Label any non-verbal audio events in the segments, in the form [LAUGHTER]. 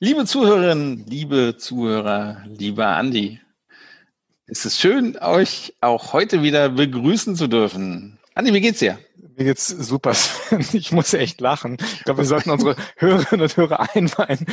Liebe Zuhörerinnen, liebe Zuhörer, lieber Andi, es ist schön, euch auch heute wieder begrüßen zu dürfen. Andi, wie geht's dir? Mir geht's super. [LAUGHS] Ich muss echt lachen. Ich glaube, wir sollten unsere [LAUGHS] Hörerinnen und Hörer einweihen.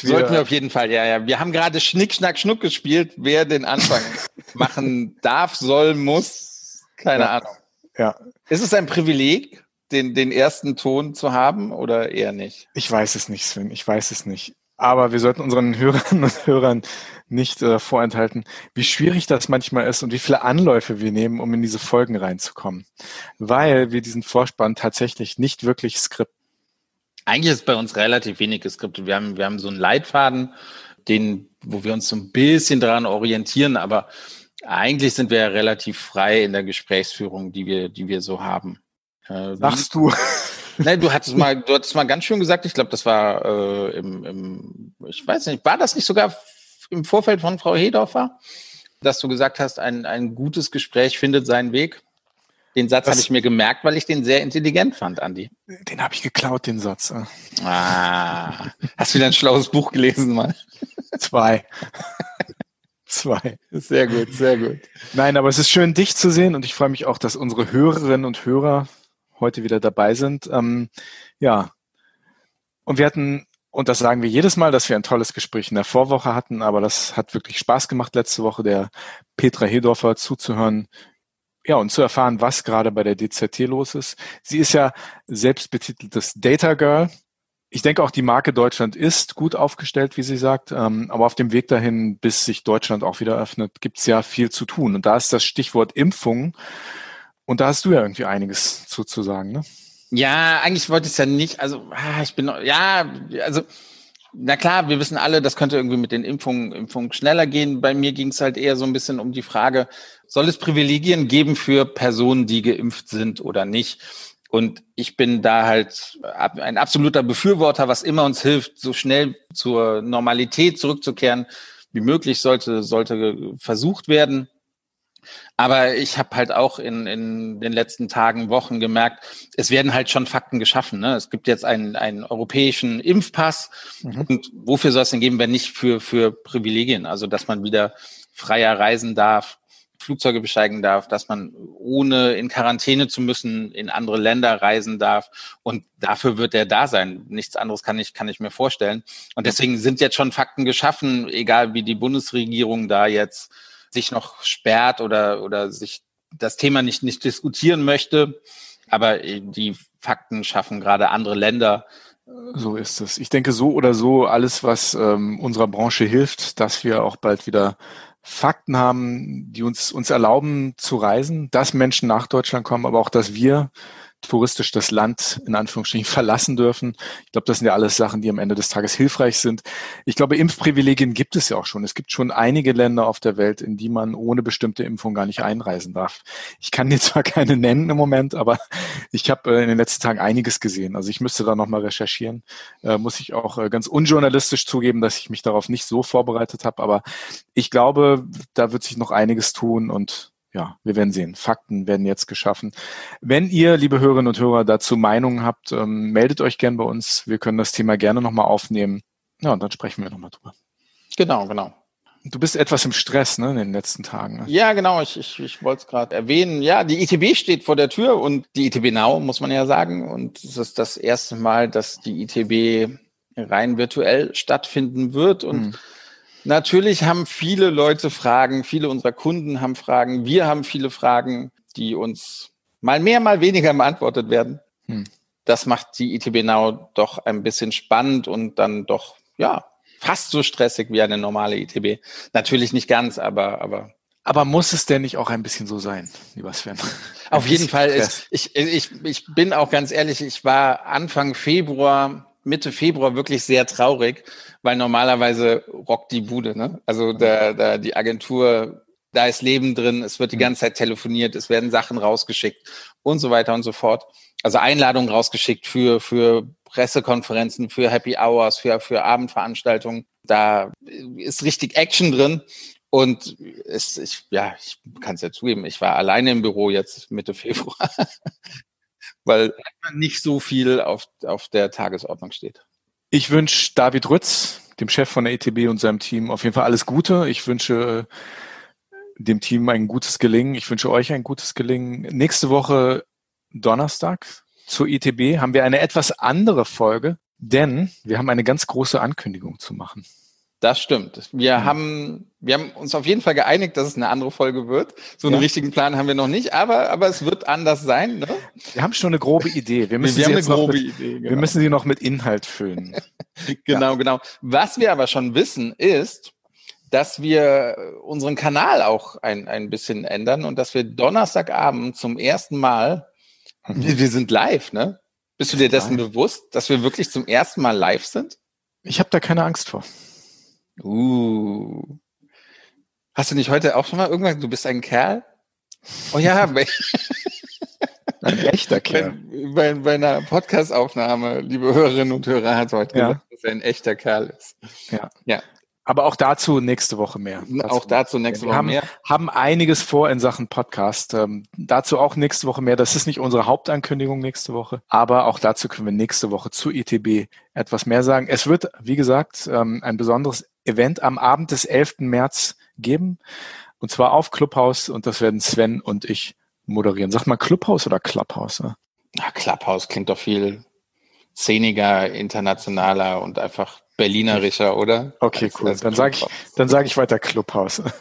Wir sollten wir auf jeden Fall, ja, ja. Wir haben gerade Schnick, Schnack, Schnuck gespielt. Wer den Anfang [LAUGHS] machen darf, soll, muss, keine ja. Ahnung. Ja. Ist es ein Privileg, den, den ersten Ton zu haben oder eher nicht? Ich weiß es nicht, Sven. Ich weiß es nicht. Aber wir sollten unseren Hörerinnen [LAUGHS] und Hörern nicht äh, vorenthalten, wie schwierig das manchmal ist und wie viele Anläufe wir nehmen, um in diese Folgen reinzukommen. Weil wir diesen Vorspann tatsächlich nicht wirklich skripten. Eigentlich ist bei uns relativ wenig geskriptet. Wir haben, wir haben so einen Leitfaden, den, wo wir uns so ein bisschen daran orientieren, aber eigentlich sind wir ja relativ frei in der Gesprächsführung, die wir, die wir so haben. Äh, Sagst du? [LAUGHS] Nein, du hattest mal, du hattest mal ganz schön gesagt, ich glaube, das war äh, im, im, ich weiß nicht, war das nicht sogar im Vorfeld von Frau Hedorfer, dass du gesagt hast, ein, ein gutes Gespräch findet seinen Weg? Den Satz habe ich mir gemerkt, weil ich den sehr intelligent fand, Andi. Den habe ich geklaut, den Satz. Ah, hast du wieder ein schlaues Buch gelesen, mal? [LAUGHS] Zwei. [LAUGHS] Zwei. Sehr gut, sehr gut. Nein, aber es ist schön, dich zu sehen und ich freue mich auch, dass unsere Hörerinnen und Hörer heute wieder dabei sind. Ähm, ja. Und wir hatten, und das sagen wir jedes Mal, dass wir ein tolles Gespräch in der Vorwoche hatten, aber das hat wirklich Spaß gemacht, letzte Woche der Petra Hedorfer zuzuhören, ja, und zu erfahren, was gerade bei der DZT los ist. Sie ist ja selbstbetiteltes Data Girl. Ich denke auch, die Marke Deutschland ist gut aufgestellt, wie sie sagt. Ähm, aber auf dem Weg dahin, bis sich Deutschland auch wieder öffnet, gibt es ja viel zu tun. Und da ist das Stichwort Impfung und da hast du ja irgendwie einiges zu, zu sagen, ne? Ja, eigentlich wollte ich es ja nicht, also ah, ich bin, ja, also na klar, wir wissen alle, das könnte irgendwie mit den Impfungen, Impfungen schneller gehen. Bei mir ging es halt eher so ein bisschen um die Frage, soll es Privilegien geben für Personen, die geimpft sind oder nicht? Und ich bin da halt ein absoluter Befürworter, was immer uns hilft, so schnell zur Normalität zurückzukehren wie möglich sollte, sollte versucht werden. Aber ich habe halt auch in, in den letzten Tagen, Wochen gemerkt, es werden halt schon Fakten geschaffen. Ne? Es gibt jetzt einen, einen europäischen Impfpass. Mhm. Und wofür soll es denn geben, wenn nicht für, für Privilegien? Also, dass man wieder freier reisen darf, Flugzeuge besteigen darf, dass man ohne in Quarantäne zu müssen in andere Länder reisen darf. Und dafür wird er da sein. Nichts anderes kann ich, kann ich mir vorstellen. Und deswegen sind jetzt schon Fakten geschaffen, egal wie die Bundesregierung da jetzt sich noch sperrt oder, oder sich das Thema nicht, nicht diskutieren möchte. Aber die Fakten schaffen gerade andere Länder. So ist es. Ich denke, so oder so, alles, was ähm, unserer Branche hilft, dass wir auch bald wieder Fakten haben, die uns, uns erlauben zu reisen, dass Menschen nach Deutschland kommen, aber auch, dass wir touristisch das Land in Anführungsstrichen verlassen dürfen. Ich glaube, das sind ja alles Sachen, die am Ende des Tages hilfreich sind. Ich glaube, Impfprivilegien gibt es ja auch schon. Es gibt schon einige Länder auf der Welt, in die man ohne bestimmte Impfung gar nicht einreisen darf. Ich kann dir [LAUGHS] zwar keine nennen im Moment, aber ich habe äh, in den letzten Tagen einiges gesehen. Also ich müsste da nochmal recherchieren. Äh, muss ich auch äh, ganz unjournalistisch zugeben, dass ich mich darauf nicht so vorbereitet habe. Aber ich glaube, da wird sich noch einiges tun und ja, wir werden sehen. Fakten werden jetzt geschaffen. Wenn ihr, liebe Hörerinnen und Hörer, dazu Meinungen habt, ähm, meldet euch gern bei uns. Wir können das Thema gerne nochmal aufnehmen. Ja, und dann sprechen wir nochmal drüber. Genau, genau. Du bist etwas im Stress, ne, in den letzten Tagen. Ne? Ja, genau. Ich, ich, ich wollte es gerade erwähnen. Ja, die ITB steht vor der Tür und die ITB Now, muss man ja sagen. Und es ist das erste Mal, dass die ITB rein virtuell stattfinden wird. Und hm Natürlich haben viele Leute Fragen, viele unserer Kunden haben Fragen, wir haben viele Fragen, die uns mal mehr, mal weniger beantwortet werden. Hm. Das macht die ITB Now doch ein bisschen spannend und dann doch, ja, fast so stressig wie eine normale ITB. Natürlich nicht ganz, aber, aber. Aber muss es denn nicht auch ein bisschen so sein, lieber Sven? Auf jeden Fall. Ist, ich, ich, ich bin auch ganz ehrlich, ich war Anfang Februar Mitte Februar wirklich sehr traurig, weil normalerweise rockt die Bude. Ne? Also da, da die Agentur, da ist Leben drin, es wird die mhm. ganze Zeit telefoniert, es werden Sachen rausgeschickt und so weiter und so fort. Also Einladungen rausgeschickt für, für Pressekonferenzen, für Happy Hours, für, für Abendveranstaltungen. Da ist richtig Action drin. Und es, ich, ja, ich kann es ja zugeben, ich war alleine im Büro jetzt Mitte Februar weil nicht so viel auf, auf der Tagesordnung steht. Ich wünsche David Rütz, dem Chef von der ETB und seinem Team, auf jeden Fall alles Gute. Ich wünsche dem Team ein gutes Gelingen. Ich wünsche euch ein gutes Gelingen. Nächste Woche Donnerstag zur ETB haben wir eine etwas andere Folge, denn wir haben eine ganz große Ankündigung zu machen. Das stimmt. Wir mhm. haben, wir haben uns auf jeden Fall geeinigt, dass es eine andere Folge wird. So einen ja. richtigen Plan haben wir noch nicht, aber, aber es wird anders sein. Ne? Wir haben schon eine grobe Idee. Wir müssen, wir sie, jetzt noch mit, Idee, genau. wir müssen sie noch mit Inhalt füllen. [LAUGHS] genau, ja. genau. Was wir aber schon wissen, ist, dass wir unseren Kanal auch ein, ein bisschen ändern und dass wir Donnerstagabend zum ersten Mal, mhm. wir, wir sind live, ne? Bist du dir dessen live. bewusst, dass wir wirklich zum ersten Mal live sind? Ich habe da keine Angst vor. Uh. Hast du nicht heute auch schon mal irgendwann, du bist ein Kerl? Oh ja, [LAUGHS] ein echter Kerl. Bei, bei, bei einer Podcastaufnahme, liebe Hörerinnen und Hörer, hat heute ja. gesagt, dass er ein echter Kerl ist. Ja. ja. Aber auch dazu nächste Woche mehr. Dazu auch dazu nächste Woche haben, mehr. haben einiges vor in Sachen Podcast. Ähm, dazu auch nächste Woche mehr. Das ist nicht unsere Hauptankündigung nächste Woche, aber auch dazu können wir nächste Woche zu ETB etwas mehr sagen. Es wird, wie gesagt, ähm, ein besonderes Event am Abend des 11. März geben. Und zwar auf Clubhouse und das werden Sven und ich moderieren. Sag mal Clubhouse oder Clubhouse? Ne? Clubhouse klingt doch viel szeniger, internationaler und einfach berlinerischer, oder? Okay, cool. Als dann sage ich, dann sage ich weiter Clubhouse. [LAUGHS]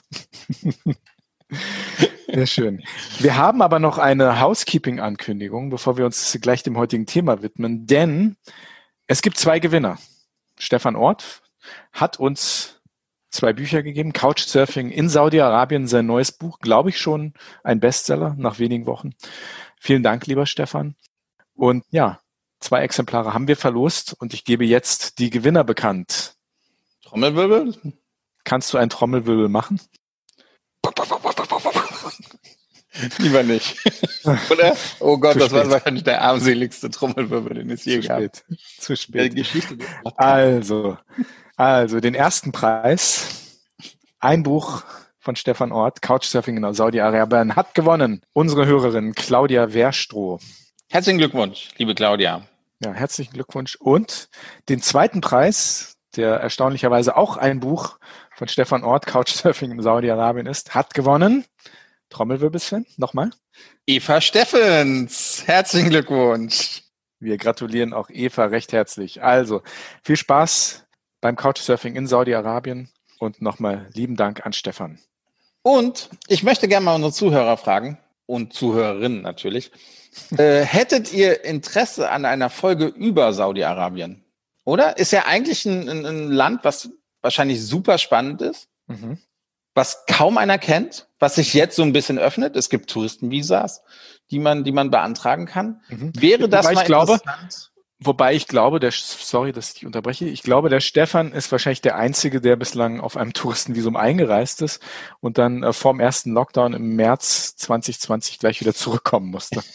Sehr schön. Wir haben aber noch eine Housekeeping-Ankündigung, bevor wir uns gleich dem heutigen Thema widmen, denn es gibt zwei Gewinner. Stefan Ort hat uns zwei Bücher gegeben. Couchsurfing in Saudi-Arabien, sein neues Buch, glaube ich schon ein Bestseller nach wenigen Wochen. Vielen Dank, lieber Stefan. Und ja, zwei Exemplare haben wir verlost und ich gebe jetzt die Gewinner bekannt. Trommelwirbel? Kannst du ein Trommelwirbel machen? Lieber nicht. [LAUGHS] Oder? Oh Gott, Zu das spät. war wahrscheinlich der armseligste Trommelwirbel, den es je Zu gab. Spät. Zu spät. Also, also, den ersten Preis, ein Buch von Stefan Ort, Couchsurfing in Saudi-Arabien, hat gewonnen unsere Hörerin Claudia Werstroh. Herzlichen Glückwunsch, liebe Claudia. Ja, herzlichen Glückwunsch. Und den zweiten Preis, der erstaunlicherweise auch ein Buch von Stefan Ort, Couchsurfing in Saudi-Arabien ist, hat gewonnen. Trommelwirbel, Sven, nochmal. Eva Steffens. Herzlichen Glückwunsch. Wir gratulieren auch Eva recht herzlich. Also, viel Spaß beim Couchsurfing in Saudi-Arabien. Und nochmal lieben Dank an Stefan. Und ich möchte gerne mal unsere Zuhörer fragen und Zuhörerinnen natürlich. [LAUGHS] äh, hättet ihr Interesse an einer Folge über Saudi-Arabien? Oder? Ist ja eigentlich ein, ein, ein, Land, was wahrscheinlich super spannend ist, mhm. was kaum einer kennt, was sich jetzt so ein bisschen öffnet. Es gibt Touristenvisas, die man, die man beantragen kann. Mhm. Wäre das Wobei mal ich glaube, Wobei ich glaube, der, sorry, dass ich unterbreche, ich glaube, der Stefan ist wahrscheinlich der Einzige, der bislang auf einem Touristenvisum eingereist ist und dann äh, vorm ersten Lockdown im März 2020 gleich wieder zurückkommen musste. [LAUGHS]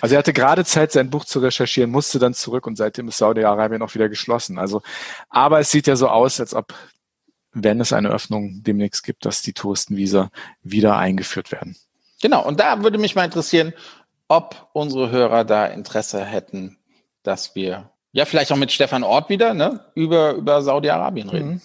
Also er hatte gerade Zeit, sein Buch zu recherchieren, musste dann zurück und seitdem ist Saudi-Arabien auch wieder geschlossen. Also, aber es sieht ja so aus, als ob, wenn es eine Öffnung demnächst gibt, dass die Touristenvisa wieder eingeführt werden. Genau. Und da würde mich mal interessieren, ob unsere Hörer da Interesse hätten, dass wir ja vielleicht auch mit Stefan Ort wieder ne, über, über Saudi-Arabien reden.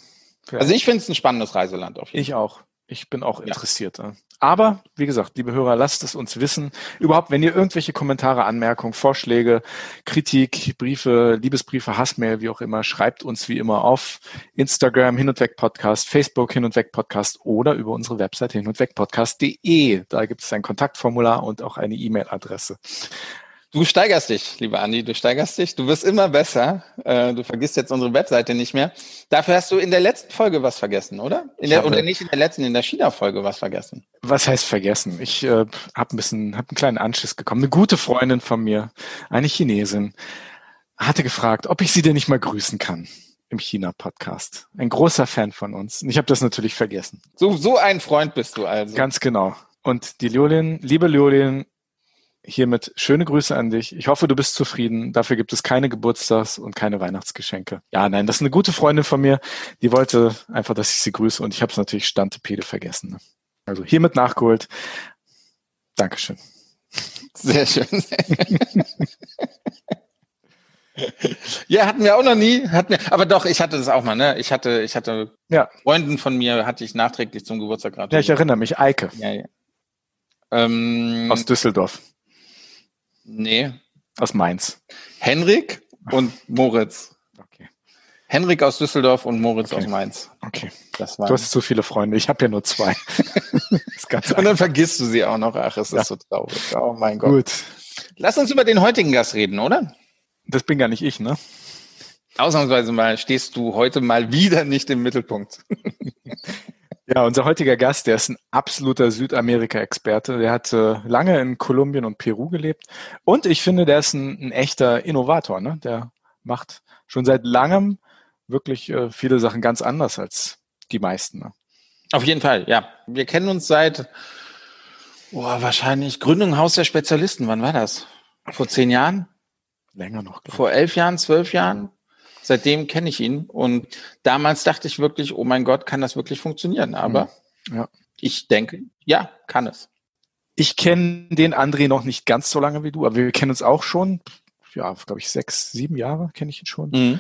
Mhm. Also ich finde es ein spannendes Reiseland auf jeden Fall. Ich auch. Ich bin auch interessiert. Ja. Aber, wie gesagt, liebe Hörer, lasst es uns wissen. Überhaupt, wenn ihr irgendwelche Kommentare, Anmerkungen, Vorschläge, Kritik, Briefe, Liebesbriefe, Hassmail, wie auch immer, schreibt uns wie immer auf Instagram hin und weg Podcast, Facebook hin und weg Podcast oder über unsere Website hin und weg Podcast.de. Da gibt es ein Kontaktformular und auch eine E-Mail-Adresse. Du steigerst dich, lieber Andi, du steigerst dich. Du wirst immer besser. Äh, du vergisst jetzt unsere Webseite nicht mehr. Dafür hast du in der letzten Folge was vergessen, oder? In der, oder nicht in der letzten, in der China-Folge was vergessen. Was heißt vergessen? Ich äh, habe ein bisschen, habe einen kleinen Anschiss bekommen. Eine gute Freundin von mir, eine Chinesin, hatte gefragt, ob ich sie denn nicht mal grüßen kann im China-Podcast. Ein großer Fan von uns. Und ich habe das natürlich vergessen. So, so ein Freund bist du also. Ganz genau. Und die Liolin, liebe Liolin, hiermit schöne Grüße an dich. Ich hoffe, du bist zufrieden. Dafür gibt es keine Geburtstags- und keine Weihnachtsgeschenke. Ja, nein, das ist eine gute Freundin von mir. Die wollte einfach, dass ich sie grüße und ich habe es natürlich Stantepede vergessen. Ne? Also hiermit nachgeholt. Dankeschön. Sehr schön. Ja, hatten wir auch noch nie. Hatten wir, aber doch, ich hatte das auch mal, ne? Ich hatte, ich hatte Ja. Freunden von mir, hatte ich nachträglich zum Geburtstag Ja, gratuliert. ich erinnere mich. Eike Ja, ja. Ähm, aus Düsseldorf, nee. aus Mainz. Henrik und Moritz. Okay. Henrik aus Düsseldorf und Moritz Okay. aus Mainz. Okay. Das Du war. hast so viele Freunde. Ich habe ja nur zwei. [LAUGHS] ist Und dann vergisst du sie auch noch. Ach, es ist Ja. so traurig. Oh mein Gott. gut. Lass uns über den heutigen Gast reden, oder? Das bin gar nicht ich, ne? Ausnahmsweise mal stehst du heute mal wieder nicht im Mittelpunkt. [LAUGHS] Ja, unser heutiger Gast, der ist ein absoluter Südamerika-Experte. Der hat äh, lange in Kolumbien und Peru gelebt. Und ich finde, der ist ein, ein echter Innovator. Ne? Der macht schon seit langem wirklich äh, viele Sachen ganz anders als die meisten. Ne? Auf jeden Fall, ja. Wir kennen uns seit, oh, wahrscheinlich Gründung Haus der Spezialisten. Wann war das? Vor zehn Jahren? Länger noch. glaub Vor elf Jahren, zwölf Jahren? Seitdem kenne ich ihn. Und damals dachte ich wirklich, oh mein Gott, kann das wirklich funktionieren? Aber Hm. Ja. ich denke, ja, kann es. Ich kenne den André noch nicht ganz so lange wie du, aber wir kennen uns auch schon, ja, glaube ich, sechs, sieben Jahre kenne ich ihn schon. Mhm.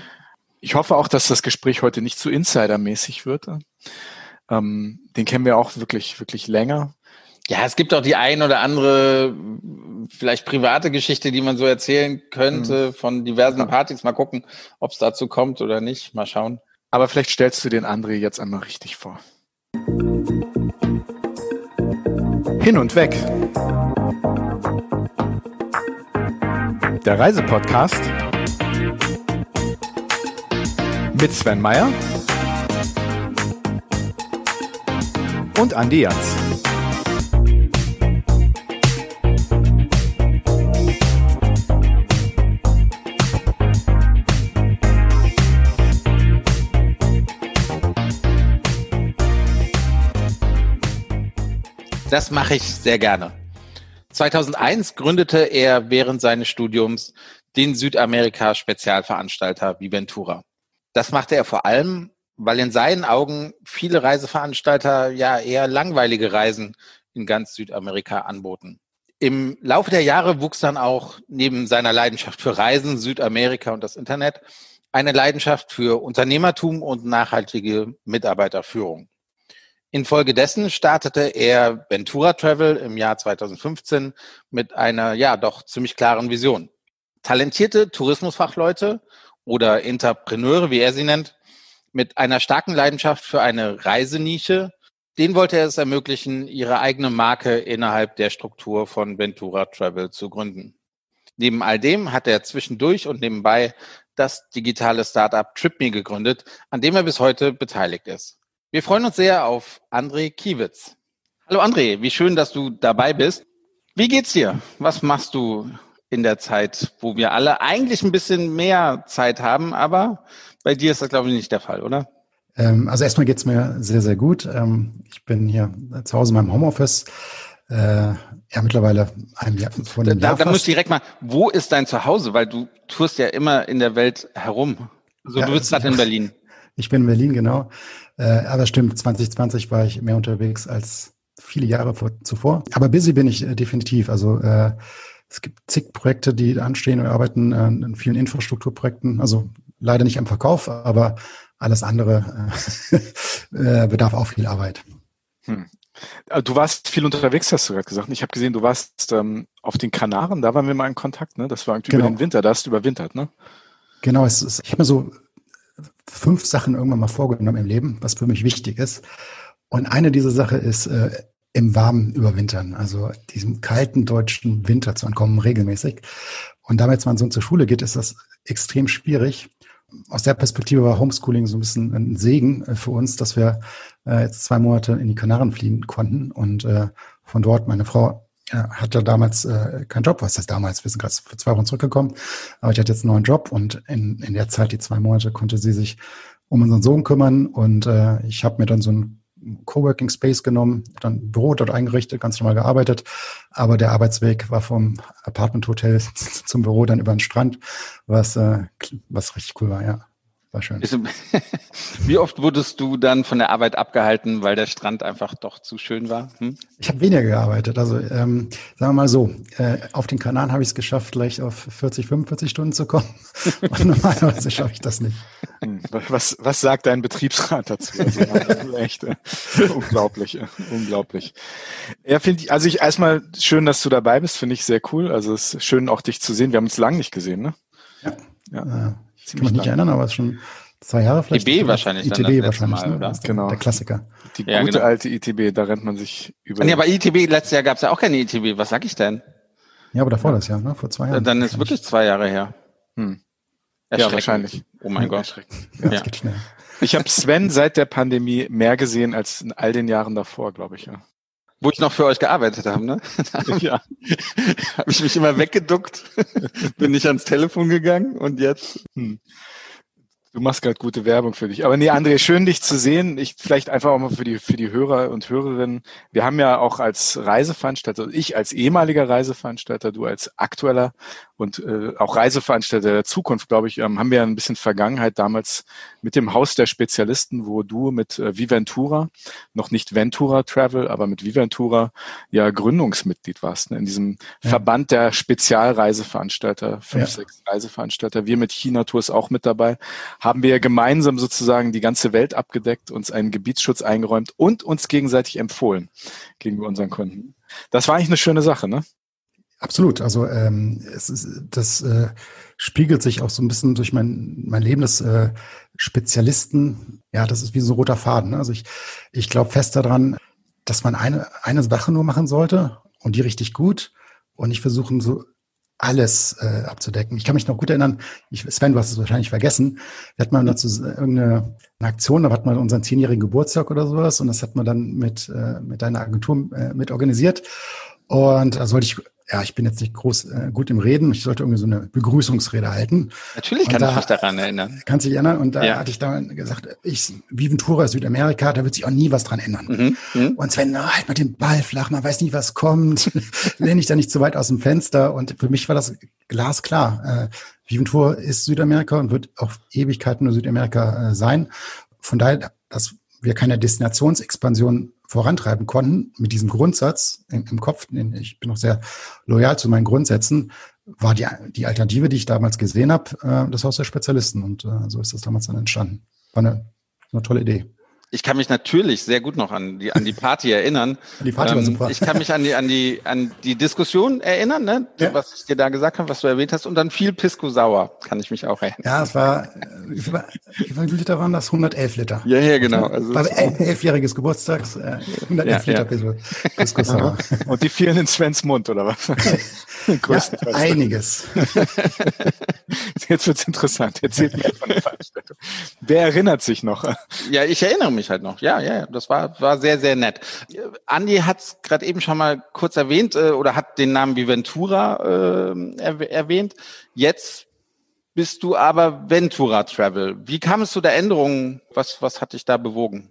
Ich hoffe auch, dass das Gespräch heute nicht zu Insider-mäßig wird. Ähm, den kennen wir auch wirklich, wirklich länger. Ja, es gibt auch die ein oder andere vielleicht private Geschichte, die man so erzählen könnte von diversen. Partys. Mal gucken, ob es dazu kommt oder nicht. Mal schauen. Aber vielleicht stellst du den André jetzt einmal richtig vor. Hin und weg. Der Reisepodcast mit Sven Meyer und Andi Jans. Das mache ich sehr gerne. 2001 gründete er während seines Studiums den Südamerika-Spezialveranstalter Viventura. Das machte er vor allem, weil in seinen Augen viele Reiseveranstalter ja eher langweilige Reisen in ganz Südamerika anboten. Im Laufe der Jahre wuchs dann auch neben seiner Leidenschaft für Reisen, Südamerika und das Internet eine Leidenschaft für Unternehmertum und nachhaltige Mitarbeiterführung. Infolgedessen startete er Ventura Travel im Jahr 2015 mit einer ja doch ziemlich klaren Vision. Talentierte Tourismusfachleute oder Entrepreneure, wie er sie nennt, mit einer starken Leidenschaft für eine Reisenische, denen wollte er es ermöglichen, ihre eigene Marke innerhalb der Struktur von Ventura Travel zu gründen. Neben all dem hat er zwischendurch und nebenbei das digitale Startup TripMe gegründet, an dem er bis heute beteiligt ist. Wir freuen uns sehr auf André Kiewitz. Hallo André, wie schön, dass du dabei bist. Wie geht's dir? Was machst du in der Zeit, wo wir alle eigentlich ein bisschen mehr Zeit haben, aber bei dir ist das, glaube ich, nicht der Fall, oder? Ähm, also erstmal geht's mir sehr, sehr gut. Ähm, ich bin hier zu Hause in meinem Homeoffice. Äh, ja, mittlerweile ein Jahr, vor einem Da, Jahr da muss ich direkt mal, wo ist dein Zuhause? Weil du tust ja immer in der Welt herum. Also Ja, du bist gerade in Berlin. [LAUGHS] Ich bin in Berlin, genau. Äh, aber stimmt, 2020 war ich mehr unterwegs als viele Jahre vor, zuvor. Aber busy bin ich äh, definitiv. Also äh, es gibt zig Projekte, die anstehen. Wir arbeiten äh, in vielen Infrastrukturprojekten. Also leider nicht am Verkauf, aber alles andere äh, [LAUGHS] äh, bedarf auch viel Arbeit. Äh, Du warst viel unterwegs, hast du gerade gesagt. Ich habe gesehen, du warst ähm, auf den Kanaren, da waren wir mal in Kontakt, ne? Das war irgendwie Genau. über den Winter, da hast du überwintert, ne? Genau, es ist, ich habe mir so fünf Sachen irgendwann mal vorgenommen im Leben, was für mich wichtig ist. Und eine dieser Sachen ist äh, im Warmen überwintern, also diesem kalten deutschen Winter zu entkommen, regelmäßig. Und damit, man so zur Schule geht, ist das extrem schwierig. Aus der Perspektive war Homeschooling so ein bisschen ein Segen äh, für uns, dass wir äh, jetzt zwei Monate in die Kanaren fliegen konnten. Und äh, von dort, meine Frau hatte damals äh, keinen Job, was heißt damals, wir sind gerade zwei Wochen zurückgekommen, aber ich hatte jetzt einen neuen Job und in, in der Zeit, die zwei Monate, konnte sie sich um unseren Sohn kümmern. Und äh, ich habe mir dann so ein Coworking Space genommen, dann ein Büro dort eingerichtet, ganz normal gearbeitet, aber der Arbeitsweg war vom Apartment Hotel [LAUGHS] zum Büro dann über den Strand, was, äh, was richtig cool war, ja. War schön. [LAUGHS] Wie oft wurdest du dann von der Arbeit abgehalten, weil der Strand einfach doch zu schön war? Hm? Ich habe weniger gearbeitet. Also ähm, sagen wir mal so, äh, auf den Kanaren habe ich es geschafft, gleich auf 40, 45 Stunden zu kommen. [LAUGHS] Und normalerweise schaffe ich das nicht. Hm, was, was sagt dein Betriebsrat dazu? Also, echt äh, unglaublich, äh, unglaublich. Ja, finde ich, also ich erstmal schön, dass du dabei bist, finde ich sehr cool. Also es ist schön auch dich zu sehen. Wir haben uns lange nicht gesehen, ne? Ja. ja. Äh, ich kann mich nicht erinnern, aber es ist schon zwei Jahre vielleicht. ITB wahrscheinlich. ITB wahrscheinlich, Mal, ne? oder? Genau. Der Klassiker. Die Ja, gute genau. alte ITB, da rennt man sich über. Nee, aber ITB, letztes Jahr gab es ja auch keine ITB. Was sag ich denn? Ja, aber davor das Jahr, ne? vor zwei Jahren. Dann ist wirklich zwei Jahre her. Hm. Ja, Erschreckend. wahrscheinlich. Oh mein Gott. Erschreckend. Ja, das Ja. geht schnell. Ich habe Sven seit der Pandemie mehr gesehen als in all den Jahren davor, glaube ich. Ja. Wo ich noch für euch gearbeitet habe, ne? [LAUGHS] ja. [LAUGHS] habe ich mich immer weggeduckt, [LAUGHS] bin nicht ans Telefon gegangen und jetzt. Hm. Du machst gerade gute Werbung für dich. Aber nee, André, schön dich zu sehen. Ich vielleicht einfach auch mal für die für die Hörer und Hörerinnen. Wir haben ja auch als Reiseveranstalter, ich als ehemaliger Reiseveranstalter, du als aktueller und äh, auch Reiseveranstalter der Zukunft, glaube ich, ähm, haben wir ein bisschen Vergangenheit damals mit dem Haus der Spezialisten, wo du mit äh, Viventura, noch nicht Ventura Travel, aber mit Viventura ja Gründungsmitglied warst, ne, in diesem Ja. Verband der Spezialreiseveranstalter, fünf, Ja. sechs Reiseveranstalter. Wir mit China Tours auch mit dabei haben wir gemeinsam sozusagen die ganze Welt abgedeckt, uns einen Gebietsschutz eingeräumt und uns gegenseitig empfohlen gegenüber unseren Kunden. Das war eigentlich eine schöne Sache, ne? Absolut. Also ähm, es ist, das äh, spiegelt sich auch so ein bisschen durch mein, mein Leben des äh, Spezialisten. Ja, das ist wie so ein roter Faden. ne? Also ich, ich glaube fest daran, dass man eine, eine Sache nur machen sollte und die richtig gut und nicht versuchen, so alles äh, abzudecken. Ich kann mich noch gut erinnern, ich, Sven, du hast es wahrscheinlich vergessen, wir hatten mal dazu irgendeine eine Aktion, da hatten wir unseren zehnjährigen Geburtstag oder sowas und das hat man dann mit, äh, mit deiner Agentur äh, mit organisiert. Und da sollte ich, ja, ich bin jetzt nicht groß äh, gut im Reden, ich sollte irgendwie so eine Begrüßungsrede halten. Natürlich Und kann da- ich mich daran erinnern. Kannst du dich erinnern? Und da Ja. hatte ich dann gesagt, ich, Viventura Südamerika, da wird sich auch nie was dran ändern. Mhm. Mhm. Und Sven, na, halt mal den Ball flach, man weiß nie, was kommt. [LAUGHS] Lehne ich da nicht zu weit aus dem Fenster. Und für mich war das glasklar. Äh, Viventur ist Südamerika und wird auf Ewigkeiten nur Südamerika äh, sein. Von daher, dass wir keine Destinationsexpansion vorantreiben konnten, mit diesem Grundsatz im, Kopf, ich bin noch sehr loyal zu meinen Grundsätzen, war die, die Alternative, die ich damals gesehen habe, äh, das Haus der Spezialisten. Und äh, so ist das damals dann entstanden. War eine, eine tolle Idee. Ich kann mich natürlich sehr gut noch an die, an die Party erinnern. [LAUGHS] Die Party war Ähm, super. Ich kann mich an die, an die, an die Diskussion erinnern, ne? Ja. was ich dir da gesagt habe, was du erwähnt hast. Und dann viel Pisco Sauer, kann ich mich auch erinnern. Ja, es war, wie viel, wie viele Liter waren das? 111 Liter. Ja, ja, genau. Also, War el- elfjähriges Geburtstags, äh, 111 Ja, Liter ja. Pisco, Pisco Sour. [LAUGHS] Und die fielen in Svens Mund, oder was? [LAUGHS] [LAUGHS] Ja, Größtenteils. einiges. [LAUGHS] Jetzt wird's interessant. Erzählt mir von der Veranstaltung. Wer erinnert sich noch? Ja, ich erinnere mich halt noch. Ja, ja, ja. Das war, war sehr, sehr nett. Andi hat es gerade eben schon mal kurz erwähnt äh, oder hat den Namen Viventura äh, erw erwähnt. Jetzt bist du aber Ventura Travel. Wie kam es zu der Änderung? Was, was hat dich da bewogen?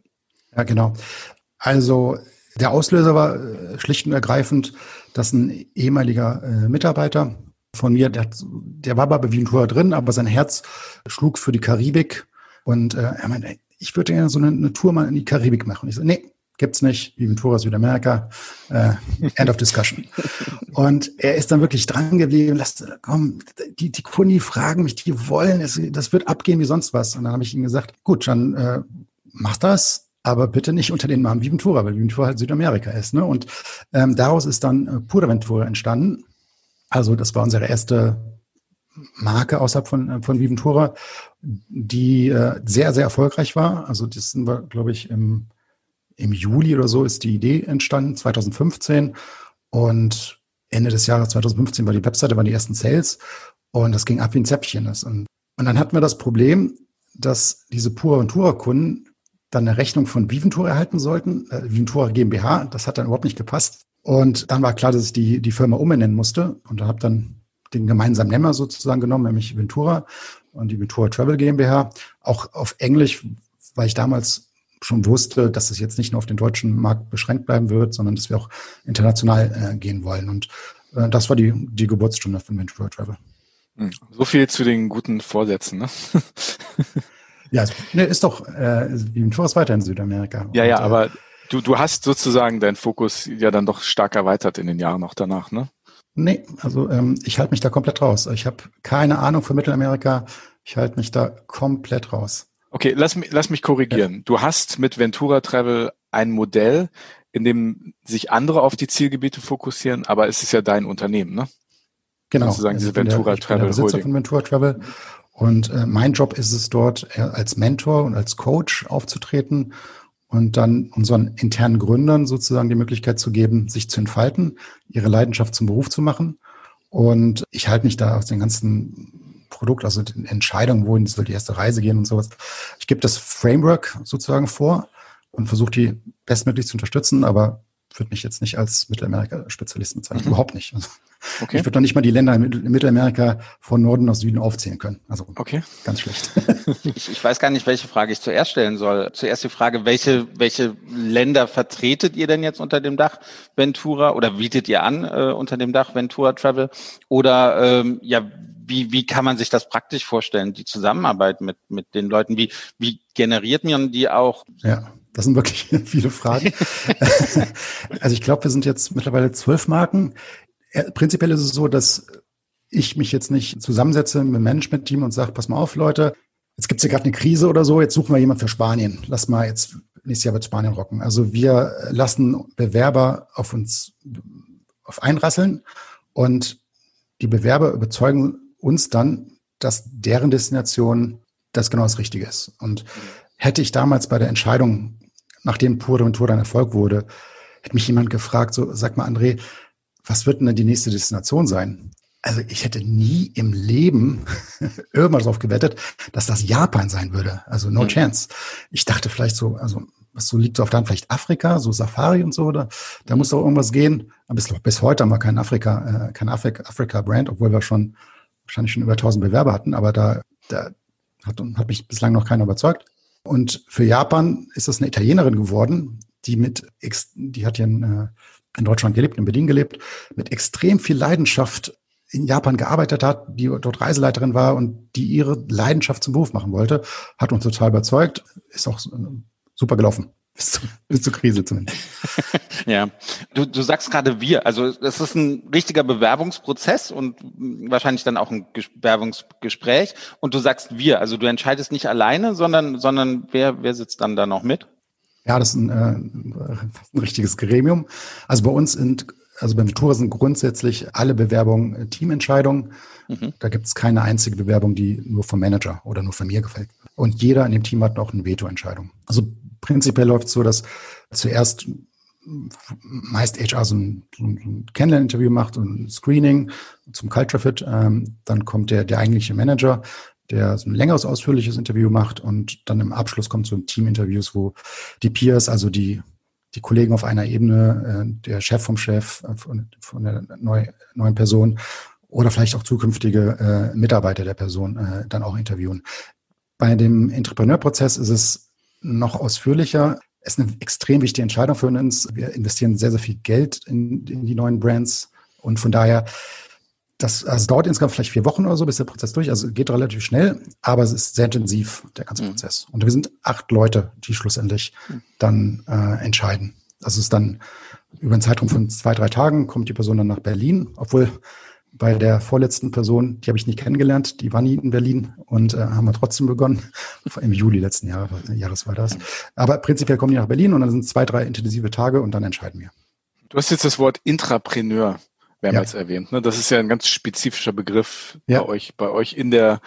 Ja, genau. Also der Auslöser war äh, schlicht und ergreifend, dass ein ehemaliger äh, Mitarbeiter von mir, der, der war bei Viventura drin, aber sein Herz schlug für die Karibik und äh, er meinte, ich würde gerne so eine, eine Tour mal in die Karibik machen. Ich so, nee, gibt's nicht. Viventura Südamerika, äh, end of discussion. [LAUGHS] Und er ist dann wirklich dran geblieben, lass, komm, die, die Kunden, die fragen mich, die wollen es, das wird abgehen wie sonst was. Und dann habe ich ihm gesagt, gut, dann äh, mach das, aber bitte nicht unter den Namen Viventura, weil Viventura halt Südamerika ist. Ne? Und ähm, daraus ist dann äh, Pura Ventura entstanden. Also das war unsere erste Marke außerhalb von, äh, von Viventura, die äh, sehr, sehr erfolgreich war. Also das sind wir, glaube ich, im, im Juli oder so ist die Idee entstanden, 2015. Und Ende des Jahres 2015 war die Webseite, waren die ersten Sales. Und das ging ab wie ein Zäpfchen. Das. Und, und dann hatten wir das Problem, dass diese Pura Ventura-Kunden dann eine Rechnung von Viventura erhalten sollten, äh, Viventura GmbH. Das hat dann überhaupt nicht gepasst. Und dann war klar, dass ich die, die Firma umbenennen musste. Und da habe dann den gemeinsamen Nenner sozusagen genommen, nämlich Ventura und die Ventura Travel GmbH. Auch auf Englisch, weil ich damals schon wusste, dass es jetzt nicht nur auf den deutschen Markt beschränkt bleiben wird, sondern dass wir auch international äh, gehen wollen. Und äh, das war die, die Geburtsstunde von Ventura Travel. Hm. So viel zu den guten Vorsätzen. Ne? [LAUGHS] Ja, ne, ist doch äh, Ventura ist weiter in Südamerika. Ja, ja, Und, äh, aber du, du hast sozusagen deinen Fokus ja dann doch stark erweitert in den Jahren noch danach, ne? Nee, also ähm, ich halte mich da komplett raus. Ich habe keine Ahnung von Mittelamerika. Ich halte mich da komplett raus. Okay, lass mich, lass mich korrigieren. Du hast mit Ventura Travel ein Modell, in dem sich andere auf die Zielgebiete fokussieren, aber es ist ja dein Unternehmen, ne? Genau. Sozusagen Also diese Ventura der, ich bin der Travel Besitzer Holding. von Ventura Travel. Und äh, mein Job ist es dort, äh, als Mentor und als Coach aufzutreten und dann unseren internen Gründern sozusagen die Möglichkeit zu geben, sich zu entfalten, ihre Leidenschaft zum Beruf zu machen. Und ich halte mich da aus den ganzen Produkt, also den Entscheidungen, wohin soll die erste Reise gehen und sowas. Ich gebe das Framework sozusagen vor und versuche die bestmöglich zu unterstützen, aber würde mich jetzt nicht als Mittelamerika-Spezialist bezeichnen. Mhm. Überhaupt nicht. Okay. Ich würde noch nicht mal die Länder in Mittelamerika von Norden nach Süden aufzählen können. Also Okay. ganz schlecht. [LAUGHS] Ich, ich weiß gar nicht, welche Frage ich zuerst stellen soll. Zuerst die Frage, welche, welche Länder vertretet ihr denn jetzt unter dem Dach Ventura oder bietet ihr an äh, unter dem Dach Ventura Travel? Oder ähm, ja, wie, wie kann man sich das praktisch vorstellen, die Zusammenarbeit mit, mit den Leuten? Wie, wie generiert man die auch? Ja, das sind wirklich [LAUGHS] viele Fragen. [LAUGHS] also ich glaube, wir sind jetzt mittlerweile zwölf Marken. Prinzipiell ist es so, dass ich mich jetzt nicht zusammensetze mit dem Management-Team und sage, pass mal auf, Leute, jetzt gibt's hier gerade eine Krise oder so, jetzt suchen wir jemanden für Spanien. Lass mal jetzt, nächstes Jahr wird Spanien rocken. Also wir lassen Bewerber auf uns auf einrasseln und die Bewerber überzeugen uns dann, dass deren Destination das genau das Richtige ist. Und hätte ich damals bei der Entscheidung, nachdem Pure und Tour dann Erfolg wurde, hätte mich jemand gefragt, so, sag mal, André, was wird denn dann die nächste Destination sein? Also ich hätte nie im Leben [LAUGHS] irgendwas darauf gewettet, dass das Japan sein würde. Also no Mhm. chance. Ich dachte vielleicht so, also was so liegt so auf der Hand, vielleicht Afrika, so Safari und so, oder da muss doch irgendwas gehen. Aber bis, bis heute haben wir kein Afrika, äh, kein Afrika, Afrika-Brand, obwohl wir schon wahrscheinlich schon über 1000 Bewerber hatten, aber da, da hat, hat mich bislang noch keiner überzeugt. Und für Japan ist das eine Italienerin geworden, die mit, die hat ja in, äh, in Deutschland gelebt, in Berlin gelebt, mit extrem viel Leidenschaft in Japan gearbeitet hat, die dort Reiseleiterin war und die ihre Leidenschaft zum Beruf machen wollte, hat uns total überzeugt, ist auch super gelaufen. [LAUGHS] Bis, zu, bis zur Krise zumindest. [LAUGHS] Ja, du, du sagst gerade wir, also das ist ein richtiger Bewerbungsprozess und wahrscheinlich dann auch ein Ges- Bewerbungsgespräch und du sagst wir, also du entscheidest nicht alleine, sondern, sondern wer, wer sitzt dann da noch mit? Ja, das ist ein, äh, ein richtiges Gremium. Also bei uns sind, also bei Ventura sind grundsätzlich alle Bewerbungen äh, Teamentscheidungen. Mhm. Da gibt es keine einzige Bewerbung, die nur vom Manager oder nur von mir gefällt. Und jeder in dem Team hat noch eine Veto-Entscheidung. Also prinzipiell läuft es so, dass zuerst meist HR so ein, so ein Kennenlerninterview macht und ein Screening zum Culture Fit. Ähm, dann kommt der, der eigentliche Manager, der so ein längeres, ausführliches Interview macht und dann im Abschluss kommt so ein Teaminterviews, wo die Peers, also die, die Kollegen auf einer Ebene, äh, der Chef vom Chef, äh, von, von der neu, neuen Person oder vielleicht auch zukünftige äh, Mitarbeiter der Person äh, dann auch interviewen. Bei dem Entrepreneurprozess ist es noch ausführlicher. Es ist eine extrem wichtige Entscheidung für uns. Wir investieren sehr, sehr viel Geld in, in die neuen Brands und von daher das also es dauert insgesamt vielleicht vier Wochen oder so, bis der Prozess durch. Also geht relativ schnell, aber es ist sehr intensiv, der ganze Mhm. Prozess. Und wir sind acht Leute, die schlussendlich dann äh, entscheiden. Das ist dann über einen Zeitraum von zwei, drei Tagen kommt die Person dann nach Berlin, obwohl bei der vorletzten Person, die habe ich nicht kennengelernt, die war nie in Berlin und äh, haben wir trotzdem begonnen. Im Juli letzten Jahr, Jahres war das. Aber prinzipiell kommen die nach Berlin und dann sind es zwei, drei intensive Tage und dann entscheiden wir. Du hast jetzt das Wort Intrapreneur mehrmals Ja. erwähnt. Ne? Das ist ja ein ganz spezifischer Begriff Ja. bei euch, bei euch in der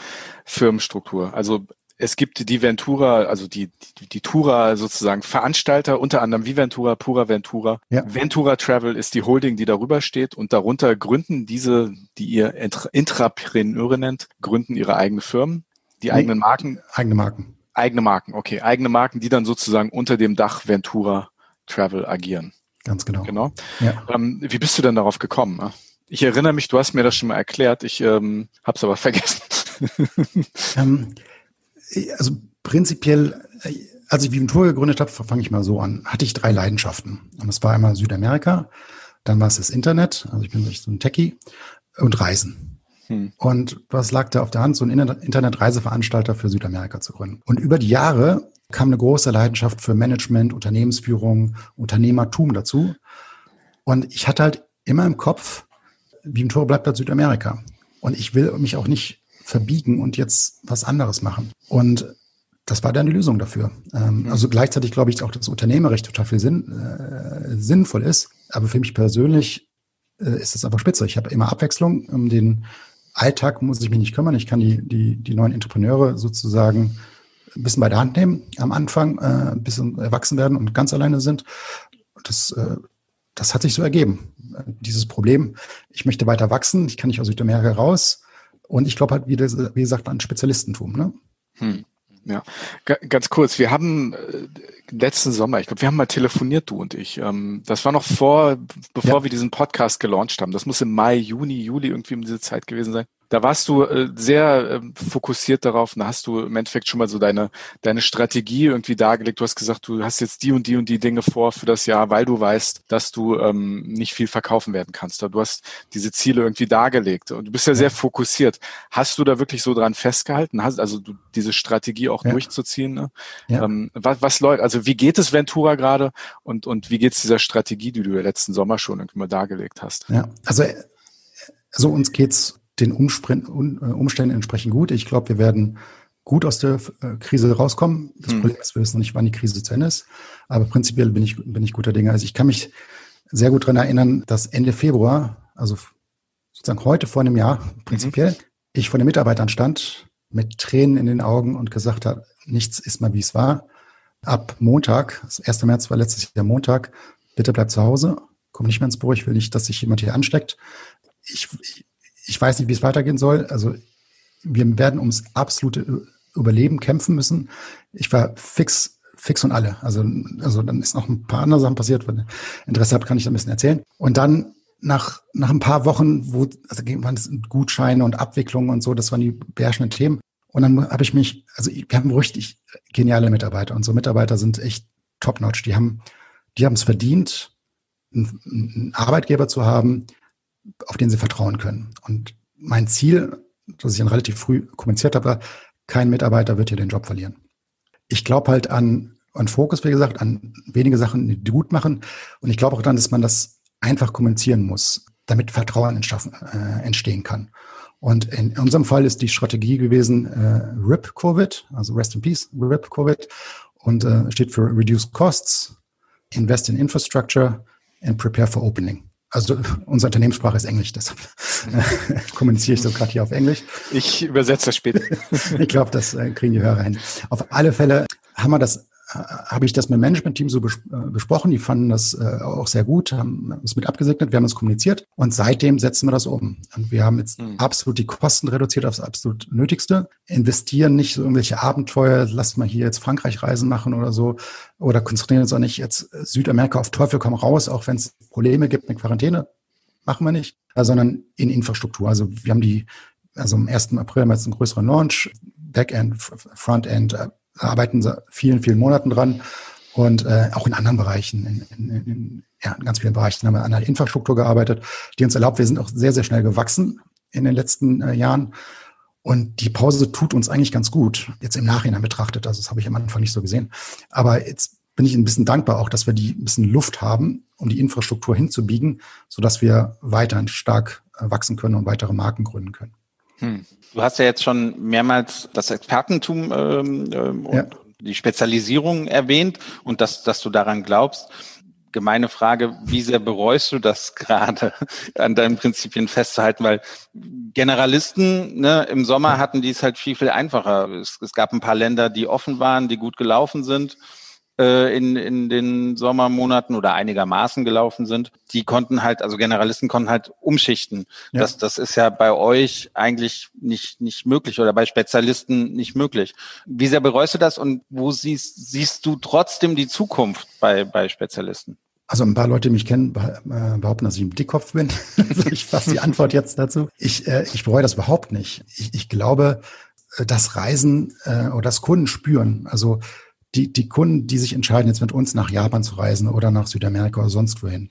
Firmenstruktur. Also es gibt die Ventura, also die, die, die Tura sozusagen Veranstalter, unter anderem wie Ventura, Pura Ventura. Ja. Ventura Travel ist die Holding, die darüber steht und darunter gründen diese, die ihr Intra- Intrapreneure nennt, gründen ihre eigenen Firmen, die Nee. eigenen Marken, Eigene Marken. eigene Marken, okay, eigene Marken, die dann sozusagen unter dem Dach Ventura Travel agieren. Ganz genau. Genau. Ja. Ähm, wie bist du denn darauf gekommen? Ich erinnere mich, du hast mir das schon mal erklärt, ich ähm, habe es aber vergessen. [LAUGHS] Ähm, also prinzipiell, als ich Viventur gegründet habe, fange ich mal so an, hatte ich drei Leidenschaften. Und das war einmal Südamerika, dann war es das Internet, also ich bin so ein Techie, und Reisen. Hm. Und was lag da auf der Hand, so einen Internetreiseveranstalter für Südamerika zu gründen. Und über die Jahre kam eine große Leidenschaft für Management, Unternehmensführung, Unternehmertum dazu. Und ich hatte halt immer im Kopf, wie im Tor bleibt das Südamerika. Und ich will mich auch nicht verbiegen und jetzt was anderes machen. Und das war dann die Lösung dafür. Ähm, mhm. Also gleichzeitig glaube ich auch, dass Unternehmerrecht total viel Sinn, äh, sinnvoll ist. Aber für mich persönlich äh, ist es einfach spitze. Ich habe immer Abwechslung. Um den Alltag muss ich mich nicht kümmern. Ich kann die, die, die neuen Entrepreneure sozusagen ein bisschen bei der Hand nehmen am Anfang, äh, ein bisschen erwachsen werden und ganz alleine sind. Das, äh, das hat sich so ergeben. Dieses Problem, ich möchte weiter wachsen, ich kann nicht aus Südamerika raus. Und ich glaube halt, wie, das, wie gesagt, an Spezialistentum. Ne? Hm. Ja, ganz kurz. Wir haben äh, letzten Sommer, ich glaube, wir haben mal telefoniert, du und ich. Ähm, das war noch vor, bevor ja. wir diesen Podcast gelauncht haben. Das muss im Mai, Juni, Juli irgendwie um diese Zeit gewesen sein da warst du äh, sehr äh, fokussiert darauf und da hast du im Endeffekt schon mal so deine, deine Strategie irgendwie dargelegt. Du hast gesagt, du hast jetzt die und die und die Dinge vor für das Jahr, weil du weißt, dass du ähm, nicht viel verkaufen werden kannst. Du hast diese Ziele irgendwie dargelegt und du bist ja sehr fokussiert. Hast du da wirklich so dran festgehalten? Hast also du, diese Strategie auch ja. durchzuziehen? Ne? Ja. Ähm, was, was läuft, also wie geht es Ventura gerade und, und wie geht es dieser Strategie, die du ja letzten Sommer schon irgendwie mal dargelegt hast? Ja, also, also uns geht's den äh, Umständen entsprechend gut. Ich glaube, wir werden gut aus der äh, Krise rauskommen. Das hm. Problem ist, wir wissen noch nicht, wann die Krise zu Ende ist. Aber prinzipiell bin ich, bin ich guter Dinge. Also ich kann mich sehr gut daran erinnern, dass Ende Februar, also sozusagen heute vor einem Jahr, prinzipiell, mhm. ich vor den Mitarbeitern stand mit Tränen in den Augen und gesagt habe, nichts ist mal wie es war. Ab Montag, das 1. März war letztes Jahr Montag, bitte bleib zu Hause, komm nicht mehr ins Büro, ich will nicht, dass sich jemand hier ansteckt. Ich, ich ich weiß nicht, wie es weitergehen soll. Also wir werden ums absolute Überleben kämpfen müssen. Ich war fix, fix und alle. Also, also dann ist noch ein paar andere Sachen passiert. Wenn ihr Interesse habt, kann ich da ein bisschen erzählen. Und dann nach, nach ein paar Wochen, wo, also waren es Gutscheine und Abwicklungen und so, das waren die beherrschenden Themen. Und dann habe ich mich, also wir haben richtig geniale Mitarbeiter. Unsere Mitarbeiter sind echt top-notch. Die haben, die haben es verdient, einen, einen Arbeitgeber zu haben, auf den sie vertrauen können. Und mein Ziel, das ich dann relativ früh kommuniziert habe, kein Mitarbeiter wird hier den Job verlieren. Ich glaube halt an, an Fokus, wie gesagt, an wenige Sachen, die gut machen. Und ich glaube auch dann, dass man das einfach kommunizieren muss, damit Vertrauen äh, entstehen kann. Und in unserem Fall ist die Strategie gewesen äh, RIP Covid, also Rest in Peace, RIP Covid, und äh, steht für Reduce Costs, Invest in Infrastructure and Prepare for Opening. Also unsere Unternehmenssprache ist Englisch, deshalb [LAUGHS] kommuniziere ich so gerade hier auf Englisch. Ich übersetze das später. [LAUGHS] ich glaube, das äh, kriegen die Hörer hin. Auf alle Fälle haben wir das habe ich das mit dem Management-Team so bes äh, besprochen. Die fanden das äh, auch sehr gut, haben es mit abgesegnet, wir haben es kommuniziert und seitdem setzen wir das um. Und wir haben jetzt mhm. absolut die Kosten reduziert aufs absolut Nötigste, investieren nicht so irgendwelche Abenteuer, lass mal hier jetzt Frankreich Reisen machen oder so oder konzentrieren uns auch nicht jetzt Südamerika auf Teufel komm raus, auch wenn es Probleme gibt mit Quarantäne, machen wir nicht, sondern in Infrastruktur. Also wir haben die, also am 1. April haben wir jetzt einen größeren Launch, Backend, Frontend, äh, arbeiten seit vielen, vielen Monaten dran und äh, auch in anderen Bereichen, in, in, in, ja, in ganz vielen Bereichen haben wir an der Infrastruktur gearbeitet, die uns erlaubt, wir sind auch sehr, sehr schnell gewachsen in den letzten äh, Jahren. Und die Pause tut uns eigentlich ganz gut, jetzt im Nachhinein betrachtet. Also das habe ich am Anfang nicht so gesehen. Aber jetzt bin ich ein bisschen dankbar auch, dass wir die ein bisschen Luft haben, um die Infrastruktur hinzubiegen, sodass wir weiterhin stark äh, wachsen können und weitere Marken gründen können. Hm. Du hast ja jetzt schon mehrmals das Expertentum ähm, ähm, und ja. die Spezialisierung erwähnt und dass, dass du daran glaubst. Gemeine Frage, wie sehr bereust du das [LAUGHS] gerade, an deinen Prinzipien festzuhalten? Weil Generalisten ne, im Sommer hatten die es halt viel, viel einfacher. Es, es gab ein paar Länder, die offen waren, die gut gelaufen sind äh, in, in den Sommermonaten oder einigermaßen gelaufen sind, die konnten halt, also Generalisten konnten halt umschichten. Ja. Das, das ist ja bei euch eigentlich nicht, nicht möglich oder bei Spezialisten nicht möglich. Wie sehr bereust du das und wo siehst, siehst du trotzdem die Zukunft bei, bei Spezialisten? Also ein paar Leute, die mich kennen, äh, behaupten, dass ich ein Dickkopf bin. [LAUGHS] also ich fasse die Antwort jetzt dazu. Ich, äh, ich bereue das überhaupt nicht. Ich, ich glaube, äh, dass Reisen äh, oder das Kunden spüren. Also die, die Kunden, die sich entscheiden, jetzt mit uns nach Japan zu reisen oder nach Südamerika oder sonst wohin,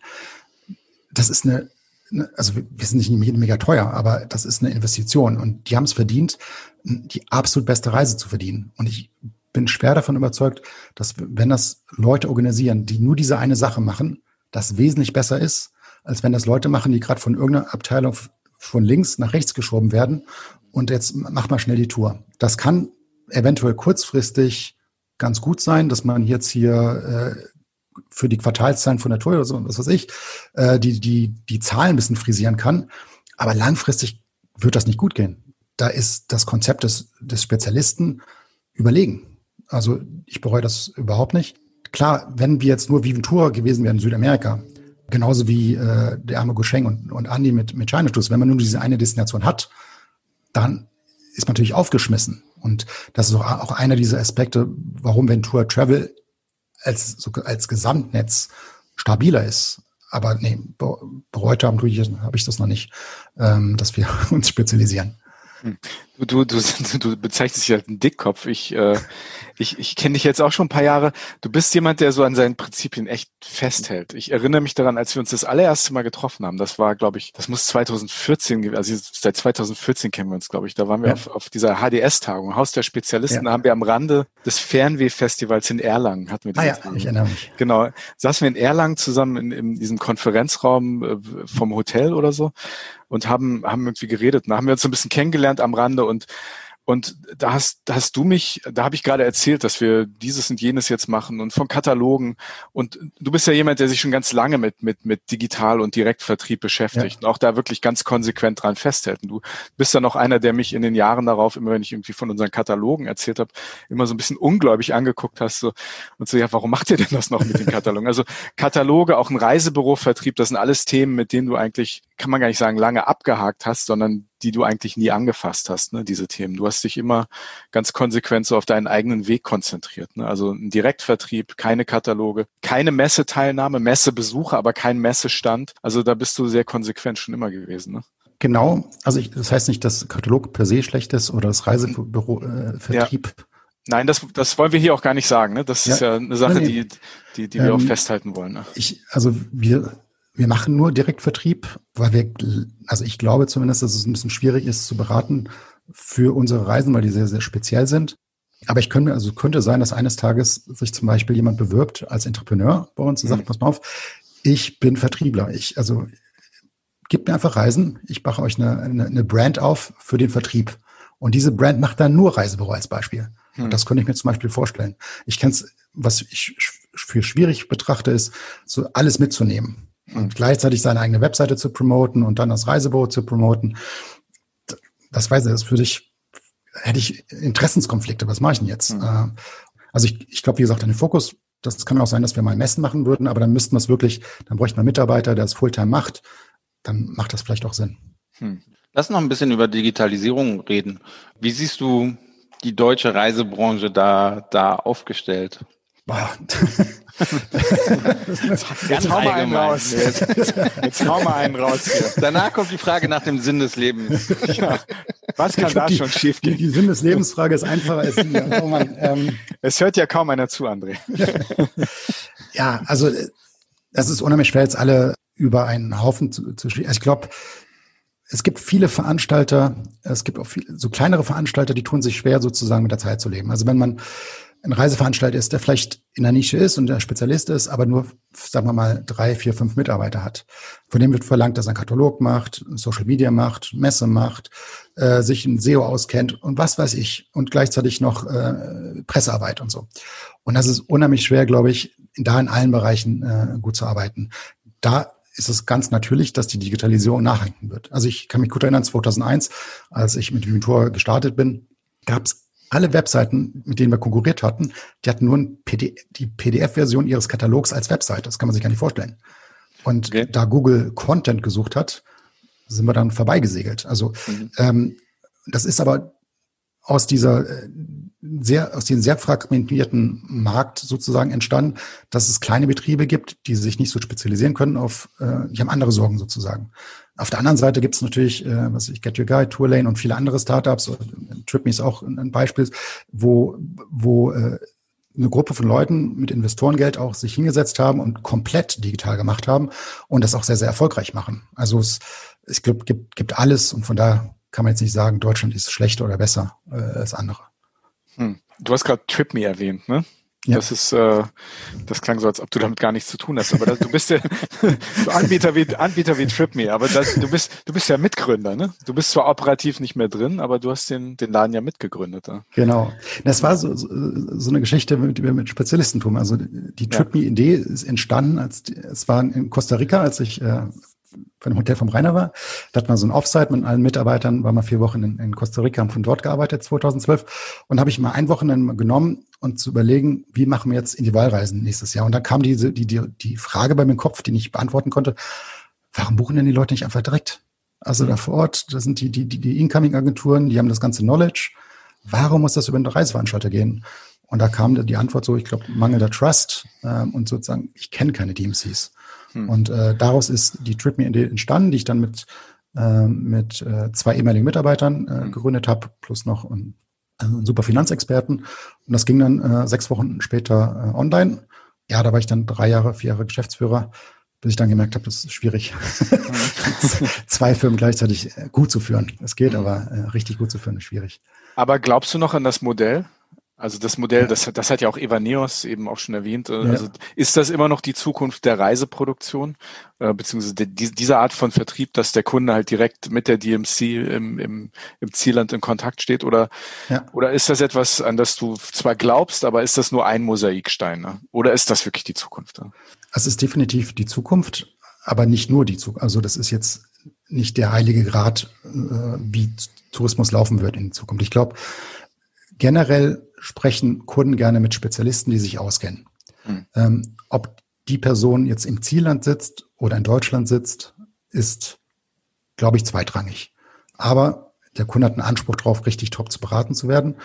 das ist eine, ne, also wir sind nicht mega teuer, aber das ist eine Investition und die haben es verdient, die absolut beste Reise zu verdienen. Und ich bin schwer davon überzeugt, dass wenn das Leute organisieren, die nur diese eine Sache machen, das wesentlich besser ist, als wenn das Leute machen, die gerade von irgendeiner Abteilung von links nach rechts geschoben werden und jetzt mach mal schnell die Tour. Das kann eventuell kurzfristig ganz gut sein, dass man jetzt hier äh, für die Quartalszahlen von Tour oder so, was weiß ich, äh, die, die, die Zahlen ein bisschen frisieren kann. Aber langfristig wird das nicht gut gehen. Da ist das Konzept des, des Spezialisten überlegen. Also ich bereue das überhaupt nicht. Klar, wenn wir jetzt nur Viventura gewesen wären in Südamerika, genauso wie äh, der arme Gusheng und, und Andi mit, mit China wenn man nur diese eine Destination hat, dann ist man natürlich aufgeschmissen. Und das ist auch, einer dieser Aspekte, warum Ventura Travel als, als Gesamtnetz stabiler ist. Aber nee, bereut haben habe ich das noch nicht, ähm, dass wir [LAUGHS] uns spezialisieren. Du, du, du, [LAUGHS] du bezeichnest dich als einen Dickkopf. Ich, äh, ich, ich kenne dich jetzt auch schon ein paar Jahre. Du bist jemand, der so an seinen Prinzipien echt festhält. Ich erinnere mich daran, als wir uns das allererste Mal getroffen haben. Das war, glaube ich, das muss 2014 gewesen. Also seit 2014 kennen wir uns, glaube ich. Da waren wir ja. auf, auf dieser HDS-Tagung, Haus der Spezialisten. Ja. Da haben wir am Rande des Fernweh-Festivals in Erlangen hatten wir ah, ja, ich erinnere mich. Genau, saßen wir in Erlangen zusammen in, in diesem Konferenzraum äh, vom Hotel oder so und haben haben irgendwie geredet. Da haben wir uns so ein bisschen kennengelernt am Rande und und da hast, da hast du mich, da habe ich gerade erzählt, dass wir dieses und jenes jetzt machen und von Katalogen. Und du bist ja jemand, der sich schon ganz lange mit, mit, mit Digital- und Direktvertrieb beschäftigt ja. und auch da wirklich ganz konsequent dran festhält. Und du bist dann auch einer, der mich in den Jahren darauf, immer wenn ich irgendwie von unseren Katalogen erzählt habe, immer so ein bisschen ungläubig angeguckt hast so, und so, ja, warum macht ihr denn das noch mit den Katalogen? Also Kataloge, auch ein Reisebürovertrieb, das sind alles Themen, mit denen du eigentlich, kann man gar nicht sagen, lange abgehakt hast, sondern die du eigentlich nie angefasst hast, ne, diese Themen. Du hast dich immer ganz konsequent so auf deinen eigenen Weg konzentriert. Ne? Also ein Direktvertrieb, keine Kataloge, keine Messeteilnahme, Messebesuche, aber kein Messestand. Also da bist du sehr konsequent schon immer gewesen. Ne? Genau, also ich, das heißt nicht, dass Katalog per se schlecht ist oder das Reisebüro-Vertrieb. Äh, ja. Nein, das, das wollen wir hier auch gar nicht sagen. Ne? Das ja. ist ja eine Sache, nee, nee. die, die, die wir ähm, auch festhalten wollen. Ne? Ich, also wir wir machen nur Direktvertrieb, weil wir, also ich glaube zumindest, dass es ein bisschen schwierig ist zu beraten für unsere Reisen, weil die sehr, sehr speziell sind. Aber ich könnte, also könnte sein, dass eines Tages sich zum Beispiel jemand bewirbt als Entrepreneur bei uns und sagt, mhm. pass mal auf, ich bin Vertriebler. Ich, also, gebt mir einfach Reisen. Ich mache euch eine, eine, eine Brand auf für den Vertrieb. Und diese Brand macht dann nur Reisebüro als Beispiel. Mhm. Das könnte ich mir zum Beispiel vorstellen. Ich kenne es, was ich für schwierig betrachte, ist, so alles mitzunehmen und gleichzeitig seine eigene Webseite zu promoten und dann das Reisebüro zu promoten. Das weiß ich, das würde ich, hätte ich Interessenskonflikte. Was mache ich denn jetzt? Mhm. Also ich, ich glaube, wie gesagt, den Fokus, das kann auch sein, dass wir mal Messen machen würden, aber dann müssten wir es wirklich, dann bräuchten wir einen Mitarbeiter, der es Fulltime macht. Dann macht das vielleicht auch Sinn. Hm. Lass noch ein bisschen über Digitalisierung reden. Wie siehst du die deutsche Reisebranche da, da aufgestellt? Jetzt hau mal einen raus. Jetzt, jetzt hau mal einen raus hier. Danach kommt die Frage nach dem Sinn des Lebens. Ja. Was kann da schon schief gehen? Die, die Sinn des Lebensfrage ist einfacher als die. Oh Mann, ähm, es hört ja kaum einer zu, André. [LAUGHS] ja, also das ist unheimlich schwer, jetzt alle über einen Haufen zu, zu Also ich glaube, es gibt viele Veranstalter, es gibt auch viele, so kleinere Veranstalter, die tun sich schwer, sozusagen mit der Zeit zu leben. Also wenn man ein Reiseveranstalter ist, der vielleicht in der Nische ist und der Spezialist ist, aber nur, sagen wir mal, drei, vier, fünf Mitarbeiter hat. Von dem wird verlangt, dass er einen Katalog macht, Social Media macht, Messe macht, äh, sich in SEO auskennt und was weiß ich und gleichzeitig noch äh, Pressearbeit und so. Und das ist unheimlich schwer, glaube ich, da in allen Bereichen äh, gut zu arbeiten. Da ist es ganz natürlich, dass die Digitalisierung nachhalten wird. Also ich kann mich gut erinnern, 2001, als ich mit Vimentor gestartet bin, gab es alle Webseiten, mit denen wir konkurriert hatten, die hatten nur ein PD, die PDF-Version ihres Katalogs als Webseite. Das kann man sich gar nicht vorstellen. Und okay. da Google Content gesucht hat, sind wir dann vorbeigesegelt. Also mhm. ähm, das ist aber aus dieser äh, sehr, aus diesem sehr fragmentierten Markt sozusagen entstanden, dass es kleine Betriebe gibt, die sich nicht so spezialisieren können auf, äh, die haben andere Sorgen sozusagen. Auf der anderen Seite gibt es natürlich, äh, was ich, Get Your Guide, Tourlane und viele andere Startups. TripMe ist auch ein Beispiel, wo, wo äh, eine Gruppe von Leuten mit Investorengeld auch sich hingesetzt haben und komplett digital gemacht haben und das auch sehr, sehr erfolgreich machen. Also es, es gibt, gibt, gibt alles und von daher kann man jetzt nicht sagen, Deutschland ist schlechter oder besser äh, als andere. Hm. Du hast gerade TripMe erwähnt, ne? Ja. Das ist, äh, das klang so, als ob du damit gar nichts zu tun hast. Aber das, du bist ja [LAUGHS] Anbieter wie Anbieter wie TripMe, aber das, du bist du bist ja Mitgründer, ne? Du bist zwar operativ nicht mehr drin, aber du hast den den Laden ja mitgegründet. Ja? Genau. Das war so, so, so eine Geschichte mit, mit Spezialistentum. Also die TripMe-Idee ist entstanden, als es war in Costa Rica, als ich äh, bei einem Hotel vom Rainer war. Da hat man so ein Offsite mit allen Mitarbeitern, war mal vier Wochen in, in Costa Rica, haben von dort gearbeitet, 2012. Und habe ich mal ein Wochenende genommen und zu überlegen, wie machen wir jetzt Individualreisen nächstes Jahr. Und da kam diese, die, die, die Frage bei mir im Kopf, die ich beantworten konnte, warum buchen denn die Leute nicht einfach direkt? Also da vor Ort, das sind die, die, die, die Incoming-Agenturen, die haben das ganze Knowledge. Warum muss das über einen Reiseveranstalter gehen? Und da kam die Antwort so, ich glaube, mangelnder Trust ähm, und sozusagen, ich kenne keine DMCs. Hm. Und äh, daraus ist die TripMe-Idee entstanden, die ich dann mit, äh, mit äh, zwei ehemaligen Mitarbeitern äh, hm. gegründet habe, plus noch einen, einen super Finanzexperten. Und das ging dann äh, sechs Wochen später äh, online. Ja, da war ich dann drei Jahre, vier Jahre Geschäftsführer, bis ich dann gemerkt habe, das ist schwierig, hm. [LAUGHS] zwei Firmen gleichzeitig äh, gut zu führen. Es geht, hm. aber äh, richtig gut zu führen ist schwierig. Aber glaubst du noch an das Modell? Also das Modell, das, das hat ja auch Evaneos eben auch schon erwähnt. Äh, also ja. ist das immer noch die Zukunft der Reiseproduktion, äh, beziehungsweise die, diese Art von Vertrieb, dass der Kunde halt direkt mit der DMC im, im, im Zielland in Kontakt steht? Oder, ja. oder ist das etwas, an das du zwar glaubst, aber ist das nur ein Mosaikstein? Ne? Oder ist das wirklich die Zukunft? Ne? Es ist definitiv die Zukunft, aber nicht nur die Zukunft. Also das ist jetzt nicht der heilige Grad, äh, wie Tourismus laufen wird in Zukunft. Ich glaube, generell sprechen Kunden gerne mit Spezialisten, die sich auskennen. Hm. Ähm, ob die Person jetzt im Zielland sitzt oder in Deutschland sitzt, ist, glaube ich, zweitrangig. Aber der Kunde hat einen Anspruch darauf, richtig top zu beraten zu werden.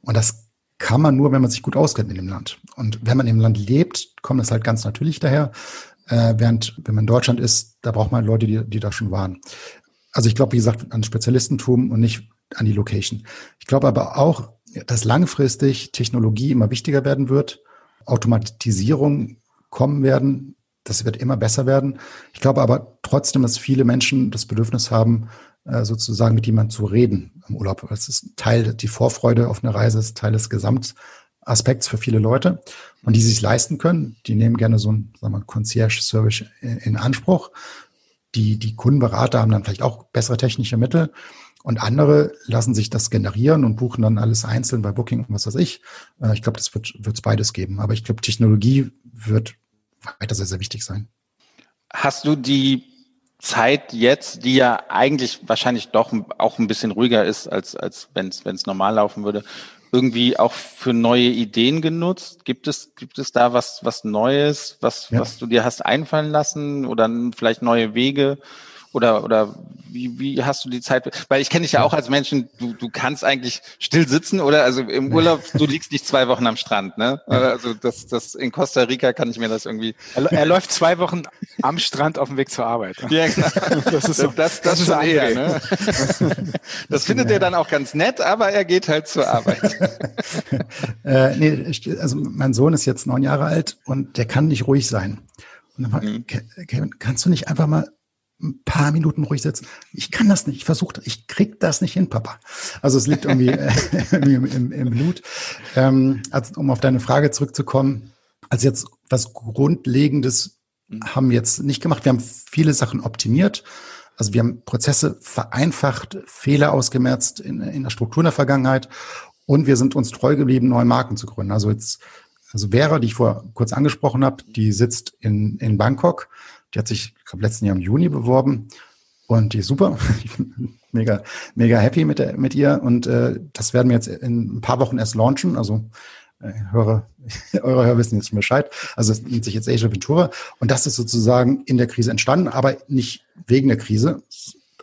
Und das kann man nur, wenn man sich gut auskennt in dem Land. Und wenn man im Land lebt, kommt das halt ganz natürlich daher. Äh, während, wenn man in Deutschland ist, da braucht man Leute, die, die da schon waren. Also ich glaube, wie gesagt, an Spezialistentum und nicht an die Location. Ich glaube aber auch, dass langfristig Technologie immer wichtiger werden wird, Automatisierung kommen werden, das wird immer besser werden. Ich glaube aber trotzdem, dass viele Menschen das Bedürfnis haben, äh, sozusagen mit jemandem zu reden im Urlaub. Das ist Teil, die Vorfreude auf eine Reise ist Teil des Gesamtaspekts für viele Leute. Und die sich leisten können, die nehmen gerne so ein, sagen wir, Concierge-Service in Anspruch. Die, die Kundenberater haben dann vielleicht auch bessere technische Mittel. Und andere lassen sich das generieren und buchen dann alles einzeln bei Booking und was weiß ich. Äh, ich glaube, das wird es beides geben. Aber ich glaube, Technologie wird weiter sehr, sehr wichtig sein. Hast du die Zeit jetzt, die ja eigentlich wahrscheinlich doch auch ein bisschen ruhiger ist, als, als wenn es normal laufen würde, irgendwie auch für neue Ideen genutzt? Gibt es, gibt es da was, was Neues, was, ja. was du dir hast einfallen lassen oder vielleicht neue Wege? Oder, oder wie, wie hast du die Zeit? Weil ich kenne dich ja auch als Menschen, du, du kannst eigentlich still sitzen oder also im Urlaub, du liegst nicht zwei Wochen am Strand, ne? Also das, das in Costa Rica kann ich mir das irgendwie. Er, er läuft zwei Wochen am Strand auf dem Weg zur Arbeit. Ja, genau. [LAUGHS] Das ist so, das, das, das ist eher, ne? Das findet er dann auch ganz nett, aber er geht halt zur Arbeit. [LAUGHS] äh, nee, also mein Sohn ist jetzt neun Jahre alt und der kann nicht ruhig sein. Und dann war, mhm. Kevin, kannst du nicht einfach mal ein paar Minuten ruhig sitzen. Ich kann das nicht. Ich versuche, ich krieg das nicht hin, Papa. Also es liegt [LAUGHS] [LAUGHS] irgendwie, im, im, im, Blut. Ähm, also, um auf deine Frage zurückzukommen, also jetzt was Grundlegendes haben wir jetzt nicht gemacht. Wir haben viele Sachen optimiert. Also wir haben Prozesse vereinfacht, Fehler ausgemerzt in, in der Struktur in der Vergangenheit und wir sind uns treu geblieben, neue Marken zu gründen. Also jetzt, also Vera, die ich vor kurz angesprochen habe, die sitzt in, in Bangkok die hat sich, ich glaube, letzten Jahr im Juni beworben und die ist super. [LAUGHS] mega, mega happy mit, der, mit ihr. Und äh, das werden wir jetzt in ein paar Wochen erst launchen. Also äh, höre, [LAUGHS] eure Hörer wissen jetzt schon Bescheid. Also es nennt sich jetzt Asia Ventura. Und das ist sozusagen in der Krise entstanden, aber nicht wegen der Krise,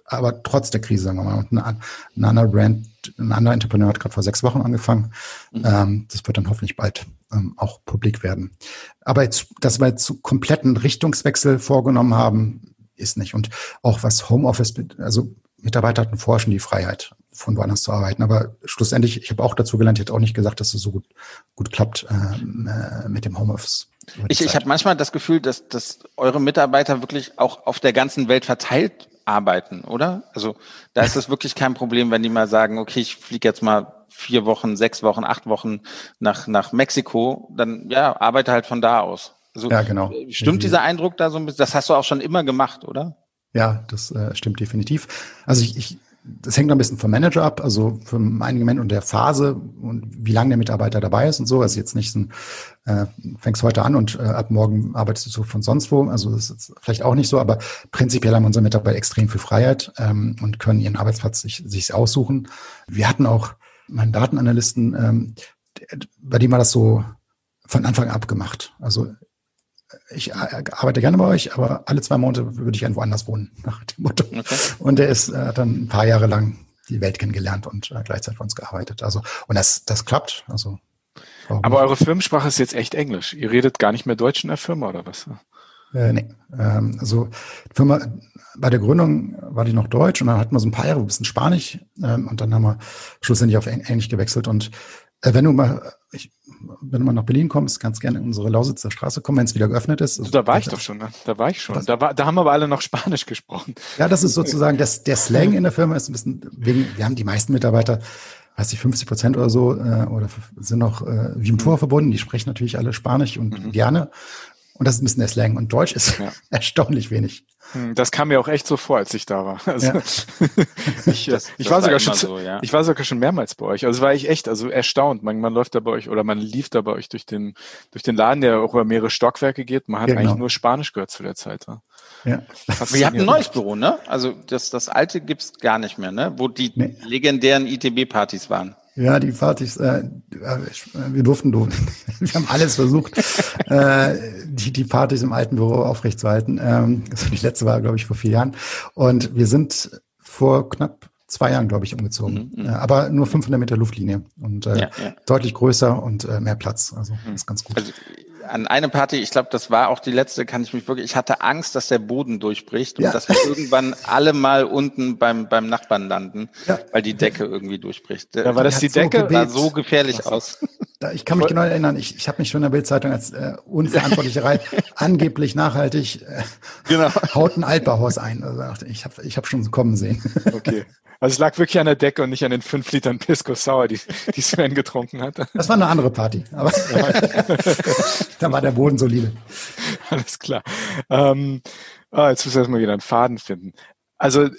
aber trotz der Krise, sagen wir mal. Und ein, ein anderer Brand, ein anderer Entrepreneur hat gerade vor sechs Wochen angefangen. Mhm. Ähm, das wird dann hoffentlich bald ähm, auch publik werden. Aber jetzt, dass wir jetzt kompletten Richtungswechsel vorgenommen haben, ist nicht. Und auch was Homeoffice, also Mitarbeiter hatten vorher schon die Freiheit. von woanders zu arbeiten. Aber schlussendlich, ich habe auch dazu gelernt, ich hätte auch nicht gesagt, dass es so gut, gut klappt ähm, äh, mit dem Homeoffice. Ich, ich habe manchmal das Gefühl, dass, dass eure Mitarbeiter wirklich auch auf der ganzen Welt verteilt arbeiten, oder? Also da ist es wirklich kein Problem, wenn die mal sagen, okay, ich fliege jetzt mal vier Wochen, sechs Wochen, acht Wochen nach, nach Mexiko, dann ja, arbeite halt von da aus. Also, ja, genau. Stimmt dieser Eindruck da so ein bisschen? Das hast du auch schon immer gemacht, oder? Ja, das äh, stimmt definitiv. Also ich, ich das hängt ein bisschen vom Manager ab, also vom einigen Moment und der Phase und wie lange der Mitarbeiter dabei ist und so. Also jetzt nicht so äh, fängst heute an und äh, ab morgen arbeitest du von sonst wo. Also das ist vielleicht auch nicht so, aber prinzipiell haben unsere Mitarbeiter extrem viel Freiheit ähm, und können ihren Arbeitsplatz sich, sich aussuchen. Wir hatten auch meinen Datenanalysten, ähm, bei dem war das so von Anfang ab gemacht. Also ich arbeite gerne bei euch, aber alle zwei Monate würde ich gerne woanders wohnen, [LAUGHS] nach dem Motto. Okay. Und er ist äh, dann ein paar Jahre lang die Welt kennengelernt und äh, gleichzeitig für uns gearbeitet. Also, und das, das klappt. Also, aber eure Firmensprache ist jetzt echt Englisch. Ihr redet gar nicht mehr Deutsch in der Firma oder was? Äh, nee. Ähm, also Firma, bei der Gründung war die noch Deutsch und dann hatten wir so ein paar Jahre ein bisschen Spanisch ähm, und dann haben wir schlussendlich auf Englisch gewechselt. Und äh, wenn du mal, ich, wenn du mal nach Berlin kommst, kannst gerne in unsere Lausitzer Straße kommen, wenn es wieder geöffnet ist. Also, da war ich doch schon, ne? da war ich schon. Da, war, da haben aber alle noch Spanisch gesprochen. Ja, das ist sozusagen, das, der Slang in der Firma ist ein bisschen, wegen, wir haben die meisten Mitarbeiter, weiß ich, 50 Prozent oder so, äh, oder sind noch äh, wie im Tor verbunden, die sprechen natürlich alle Spanisch und mhm. gerne. Und das ist ein bisschen der Slang. Und Deutsch ist ja. [LAUGHS] erstaunlich wenig. Hm, das kam mir auch echt so vor, als ich da war. Also ja. [LAUGHS] ich, das, ich, das war sogar schon, so, ja. ich war sogar schon mehrmals bei euch. Also war ich echt, also erstaunt. Man, man läuft da bei euch oder man lief da bei euch durch den, durch den Laden, der auch über mehrere Stockwerke geht. Man hat genau. eigentlich nur Spanisch gehört zu der Zeit. Ja. Ja. ihr habt ein neues Büro, ne? Also das, das alte gibt's gar nicht mehr, ne? Wo die nee. legendären ITB-Partys waren. Ja, die Partys, äh, wir durften, durften. [LAUGHS] wir haben alles versucht, äh, die, die Partys im alten Büro aufrechtzuerhalten. Ähm, also die letzte war, glaube ich, vor vier Jahren. Und wir sind vor knapp zwei Jahren, glaube ich, umgezogen. Mhm, mhm. äh, aber nur 500 Meter Luftlinie und äh, ja, ja. deutlich größer und äh, mehr Platz. Also mhm. ist ganz gut. Also, an eine Party, ich glaube, das war auch die letzte, kann ich mich wirklich, ich hatte Angst, dass der Boden durchbricht und ja. dass wir irgendwann alle mal unten beim, beim Nachbarn landen, ja. weil die Decke irgendwie durchbricht. Ja, war das die, die Decke? So sah so gefährlich aus. [LAUGHS] Ich kann mich genau erinnern, ich, ich habe mich schon in der Bildzeitung als äh, unverantwortliche Reihe [LAUGHS] angeblich nachhaltig äh, genau. haut ein Altbauhaus ein. Also ich habe ich hab schon kommen sehen. Okay. Also es lag wirklich an der Decke und nicht an den fünf Litern Pisco Sour, die, die Sven getrunken hat. Das war eine andere Party, aber [LAUGHS] da war der Boden solide. Alles klar. Ähm, oh, jetzt müssen wir erstmal wieder einen Faden finden. Also äh,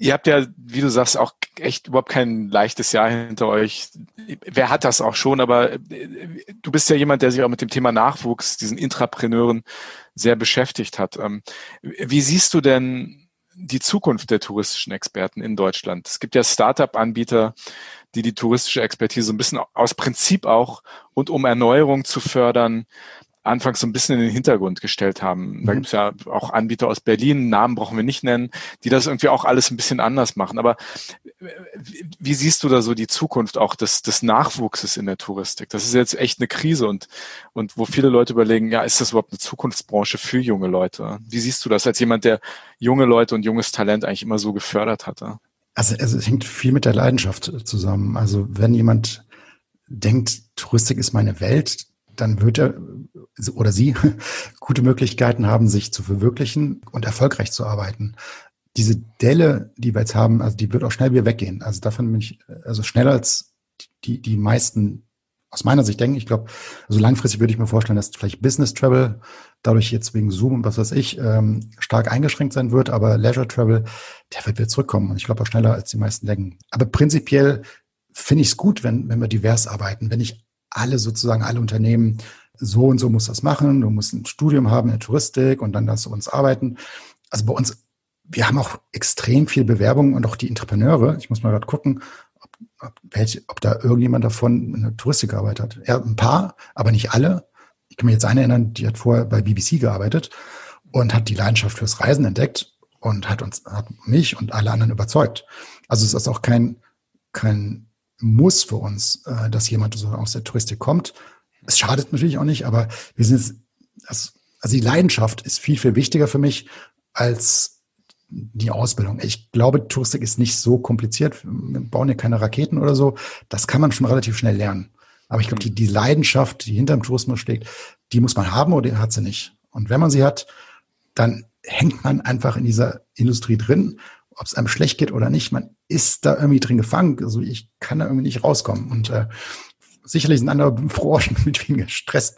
ihr habt ja, wie du sagst, auch echt überhaupt kein leichtes Jahr hinter euch. Wer hat das auch schon? Aber äh, du bist ja jemand, der sich auch mit dem Thema Nachwuchs, diesen Intrapreneuren sehr beschäftigt hat. Ähm, wie siehst du denn die Zukunft der touristischen Experten in Deutschland. Es gibt ja Start-up-Anbieter, die die touristische Expertise ein bisschen aus Prinzip auch und um Erneuerung zu fördern, anfangs so ein bisschen in den Hintergrund gestellt haben. Da mhm. gibt es ja auch Anbieter aus Berlin, Namen brauchen wir nicht nennen, die das irgendwie auch alles ein bisschen anders machen. Aber wie siehst du da so die Zukunft auch des, des Nachwuchses in der Touristik? Das ist jetzt echt eine Krise und, und wo viele Leute überlegen, ja, ist das überhaupt eine Zukunftsbranche für junge Leute? Wie siehst du das als jemand, der junge Leute und junges Talent eigentlich immer so gefördert hatte? Also, also es hängt viel mit der Leidenschaft zusammen. Also wenn jemand denkt, Touristik ist meine Welt, dann wird er oder sie [LAUGHS] gute Möglichkeiten haben, sich zu verwirklichen und erfolgreich zu arbeiten. Diese Delle, die wir jetzt haben, also die wird auch schnell wieder weggehen. Also davon bin ich, also schneller als die, die meisten aus meiner Sicht denken. Ich glaube, also langfristig würde ich mir vorstellen, dass vielleicht Business Travel dadurch jetzt wegen Zoom und was weiß ich ähm, stark eingeschränkt sein wird, aber Leisure Travel, der wird wieder zurückkommen und ich glaube auch schneller als die meisten denken. Aber prinzipiell finde ich es gut, wenn, wenn wir divers arbeiten, wenn ich alle sozusagen, alle Unternehmen, so und so muss das machen, du musst ein Studium haben in der Touristik und dann du uns arbeiten. Also bei uns, wir haben auch extrem viel Bewerbung und auch die Entrepreneure, ich muss mal gerade gucken, ob, ob, welche, ob da irgendjemand davon in der Touristik gearbeitet hat. Ja, ein paar, aber nicht alle. Ich kann mich jetzt eine erinnern, die hat vorher bei BBC gearbeitet und hat die Leidenschaft fürs Reisen entdeckt und hat uns, hat mich und alle anderen überzeugt. Also es ist auch kein, kein muss für uns, äh, dass jemand so aus der Touristik kommt. Es schadet natürlich auch nicht, aber wir sind jetzt, also, die Leidenschaft ist viel, viel wichtiger für mich als die Ausbildung. Ich glaube, Touristik ist nicht so kompliziert. Wir bauen ja keine Raketen oder so. Das kann man schon relativ schnell lernen. Aber ich glaube, die, die Leidenschaft, die hinter dem Tourismus steckt, die muss man haben oder hat sie nicht. Und wenn man sie hat, dann hängt man einfach in dieser Industrie drin, ob es einem schlecht geht oder nicht. Man ist da irgendwie drin gefangen. Also ich kann da irgendwie nicht rauskommen. Und äh, sicherlich sind andere [LAUGHS] Branchen mit weniger Stress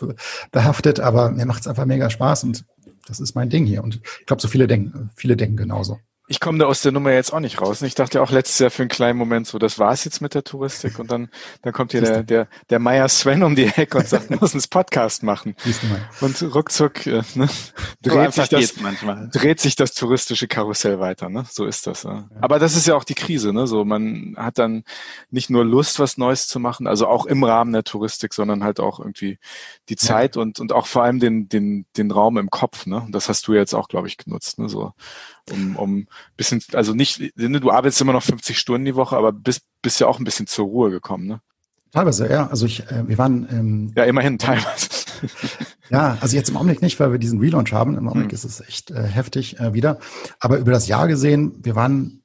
behaftet, aber mir macht es einfach mega Spaß und das ist mein Ding hier. Und ich glaube, so viele denken, viele denken genauso ich komme da aus der Nummer jetzt auch nicht raus. Ich dachte ja auch letztes Jahr für einen kleinen Moment so, das war's jetzt mit der Touristik und dann, dann kommt hier der, der, der Meier Sven um die Ecke und sagt, [LAUGHS] muss uns Podcast machen. Und ruckzuck äh, ne, dreht, so sich das, dreht sich das touristische Karussell weiter. Ne? So ist das. Ja. Aber das ist ja auch die Krise. Ne? So, man hat dann nicht nur Lust, was Neues zu machen, also auch im Rahmen der Touristik, sondern halt auch irgendwie die Zeit ja. und, und auch vor allem den, den, den Raum im Kopf. Ne? Das hast du jetzt auch, glaube ich, genutzt. Ne? So um, um bisschen, also nicht, du arbeitest immer noch 50 Stunden die Woche, aber bist, bist ja auch ein bisschen zur Ruhe gekommen, ne? Teilweise, ja. Also ich, äh, wir waren ähm, ja immerhin teilweise. [LAUGHS] ja, also jetzt im Augenblick nicht, weil wir diesen Relaunch haben. Im Augenblick hm. ist es echt äh, heftig äh, wieder. Aber über das Jahr gesehen, wir waren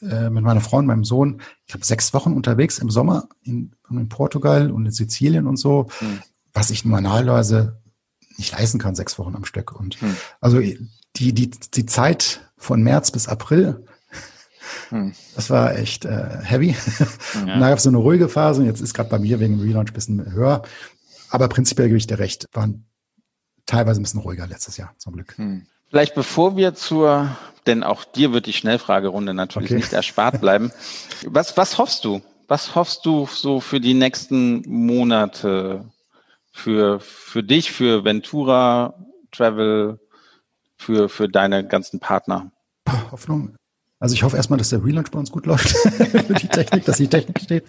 äh, mit meiner Frau und meinem Sohn, ich glaube, sechs Wochen unterwegs im Sommer in, in Portugal und in Sizilien und so, hm. was ich normalerweise nicht leisten kann, sechs Wochen am Stück. Und hm. also die, die, die Zeit von März bis April. Hm. Das war echt äh, heavy. [LAUGHS] Ja. Und da gab es so eine ruhige Phase und jetzt ist gerade bei mir wegen dem Relaunch ein bisschen höher. Aber prinzipiell gebe ich dir recht, waren teilweise ein bisschen ruhiger letztes Jahr, zum Glück. Hm. Vielleicht bevor wir zur, denn auch dir wird die Schnellfragerunde natürlich okay. nicht erspart bleiben. [LAUGHS] Was, was hoffst du? Was hoffst du so für die nächsten Monate? Für, für dich, für Ventura Travel, für, für deine ganzen Partner? Hoffnung. Also ich hoffe erstmal, dass der Relaunch bei uns gut läuft, [LAUGHS] für die Technik, dass die Technik steht,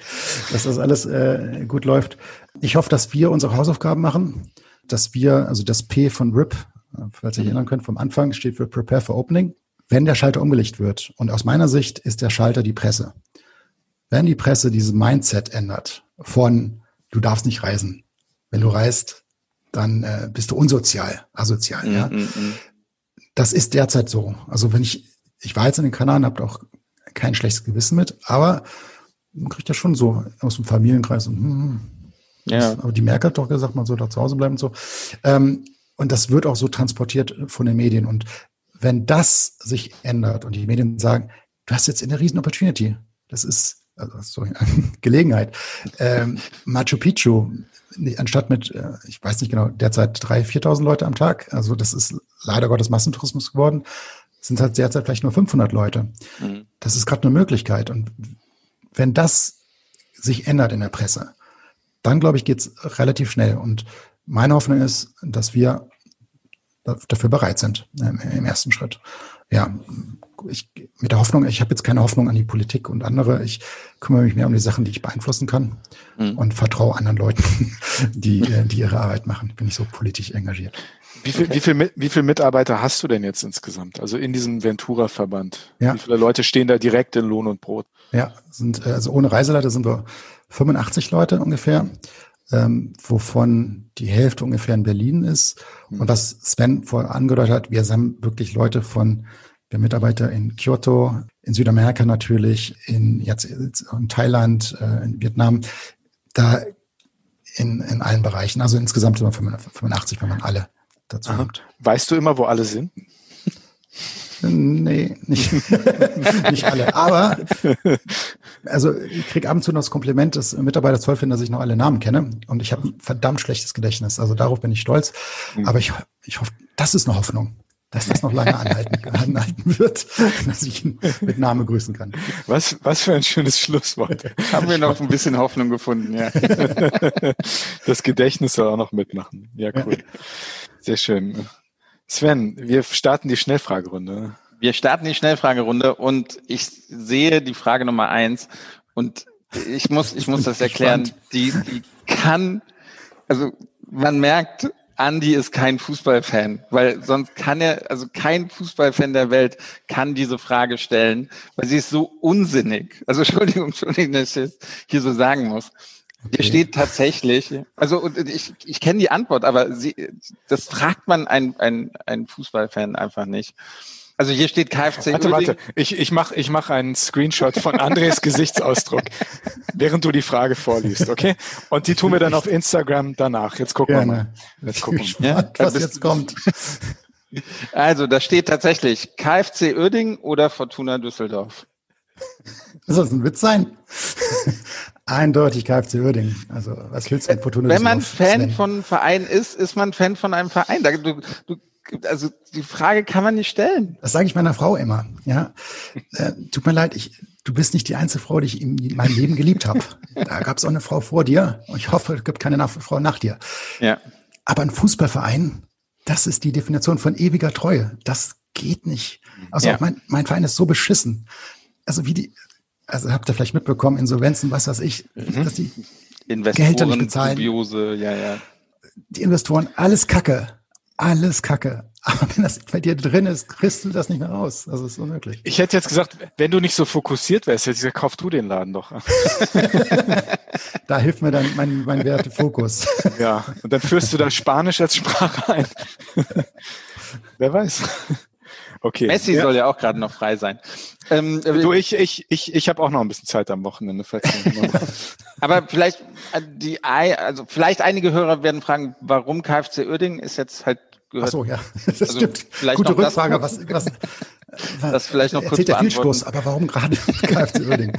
dass das alles äh, gut läuft. Ich hoffe, dass wir unsere Hausaufgaben machen, dass wir, also das P von RIP, äh, falls ihr euch erinnern könnt, vom Anfang steht für Prepare for Opening. Wenn der Schalter umgelegt wird, und aus meiner Sicht ist der Schalter die Presse. Wenn die Presse dieses Mindset ändert von du darfst nicht reisen. Wenn du reist, dann äh, bist du unsozial, asozial. Mm, ja? Das ist derzeit so. Also wenn ich, ich war jetzt in den Kanaren, habe auch kein schlechtes Gewissen mit, aber man kriegt ja schon so aus dem Familienkreis und, hm, hm ja. Aber die Merkel hat doch gesagt, man soll da zu Hause bleiben und so. Ähm, und das wird auch so transportiert von den Medien. Und wenn das sich ändert und die Medien sagen, du hast jetzt eine riesen Opportunity, das ist also sorry, [LAUGHS] Gelegenheit. Ähm, Machu Picchu anstatt mit, äh, ich weiß nicht genau, derzeit 3.000, 4.000 Leute am Tag, also das ist leider Gottes Massentourismus geworden, sind halt derzeit vielleicht nur 500 Leute. Mhm. Das ist gerade eine Möglichkeit. Und wenn das sich ändert in der Presse, dann glaube ich, geht's relativ schnell. Und meine Hoffnung ist, dass wir dafür bereit sind im, im ersten Schritt. Ja, ich, mit der Hoffnung, ich habe jetzt keine Hoffnung an die Politik und andere. Ich kümmere mich mehr um die Sachen, die ich beeinflussen kann mhm. und vertraue anderen Leuten, [LAUGHS] die, äh, die ihre Arbeit machen. Bin ich so politisch engagiert. Wie viel, okay. wie, viel, wie viel Mitarbeiter hast du denn jetzt insgesamt? Also in diesem Ventura-Verband? Ja. Wie viele Leute stehen da direkt in Lohn und Brot? Ja, sind, äh, also ohne Reiseleiter sind wir 85 Leute ungefähr, ähm, wovon die Hälfte ungefähr in Berlin ist. Mhm. Und was Sven vorher angedeutet hat, wir haben wirklich Leute von haben Mitarbeiter in Kyoto, in Südamerika natürlich, in, jetzt in Thailand, äh, in Vietnam, da in, in allen Bereichen. Also insgesamt sind wir 85, wenn man alle dazu nimmt. Weißt du immer, wo alle sind? Nee, nicht, [LAUGHS] nicht alle. Aber also ich kriege ab und zu noch das Kompliment des Mitarbeiters toll finden, dass ich noch alle Namen kenne. Und ich habe ein verdammt schlechtes Gedächtnis. Also darauf bin ich stolz. Mhm. Aber ich, ich hoffe, das ist eine Hoffnung dass das noch lange anhalten, [LAUGHS] anhalten wird, [LAUGHS] dass ich ihn mit Name grüßen kann. Was, was für ein schönes Schlusswort. [LAUGHS] Haben wir noch ein bisschen Hoffnung gefunden, ja. Das Gedächtnis soll auch noch mitmachen. Ja, cool. Sehr schön. Sven, wir starten die Schnellfragerunde. Wir starten die Schnellfragerunde und ich sehe die Frage Nummer eins und ich muss, ich muss das erklären. Die, die kann, also man merkt, Andy ist kein Fußballfan, weil sonst kann er, also kein Fußballfan der Welt kann diese Frage stellen, weil sie ist so unsinnig. Also [LAUGHS] Entschuldigung, Entschuldigung, dass ich das hier so sagen muss. Okay. Hier steht tatsächlich, also ich, ich kenne die Antwort, aber sie, das fragt man ein, ein, ein Fußballfan einfach nicht. Also hier steht KFC. Warte, warte. Ich, ich mache ich mach einen Screenshot von Andres [LAUGHS] Gesichtsausdruck, während du die Frage vorliest, okay? Und die tun wir dann auf Instagram danach. Jetzt gucken Gerne. wir mal. Jetzt gucken wir mal. Ja, was jetzt kommt. [LAUGHS] Also, da steht tatsächlich KFC Uerdingen oder Fortuna Düsseldorf. Soll das ein Witz sein? [LAUGHS] Eindeutig KFC Uerdingen. Also, was willst du mit Fortuna Wenn man Fan Sven? von Verein ist, ist man Fan von einem Verein. Du, du, also, die Frage kann man nicht stellen. Das sage ich meiner Frau immer. Ja, äh, tut mir leid, ich, du bist nicht die einzige Frau, die ich in meinem Leben geliebt habe. Da gab es auch eine Frau vor dir. Und ich hoffe, es gibt keine Frau nach dir. Ja. Aber ein Fußballverein, das ist die Definition von ewiger Treue. Das geht nicht. Also ja. mein, mein Verein ist so beschissen. Also wie die, also habt ihr vielleicht mitbekommen, Insolvenzen, was weiß ich, mhm. dass die Gehälter nicht bezahlen. Dubiose, ja, ja. Die Investoren, alles Kacke. Alles Kacke. [LAUGHS] Aber wenn das bei dir drin ist, kriegst du das nicht mehr raus. Also ist unmöglich. Ich hätte jetzt gesagt, wenn du nicht so fokussiert wärst, hätte ich gesagt, kauf du den Laden doch. [LAUGHS] da hilft mir dann mein, mein Werte Fokus. ja, und dann führst du da Spanisch als Sprache ein. [LAUGHS] Wer weiß. Okay. Messi ja. soll ja auch gerade noch frei sein. Ähm, du, ich, ich, ich, ich habe auch noch ein bisschen Zeit am Wochenende. Aber vielleicht äh, die, also vielleicht einige Hörer werden fragen, warum KfC Uerdingen ist jetzt halt gehört. Ach so, ja, [LAUGHS] das also stimmt. Gute Rückfrage. Das, was, was, [LAUGHS] das vielleicht noch kurz der viel Stoß, aber warum gerade [LAUGHS] KfC Uerdingen?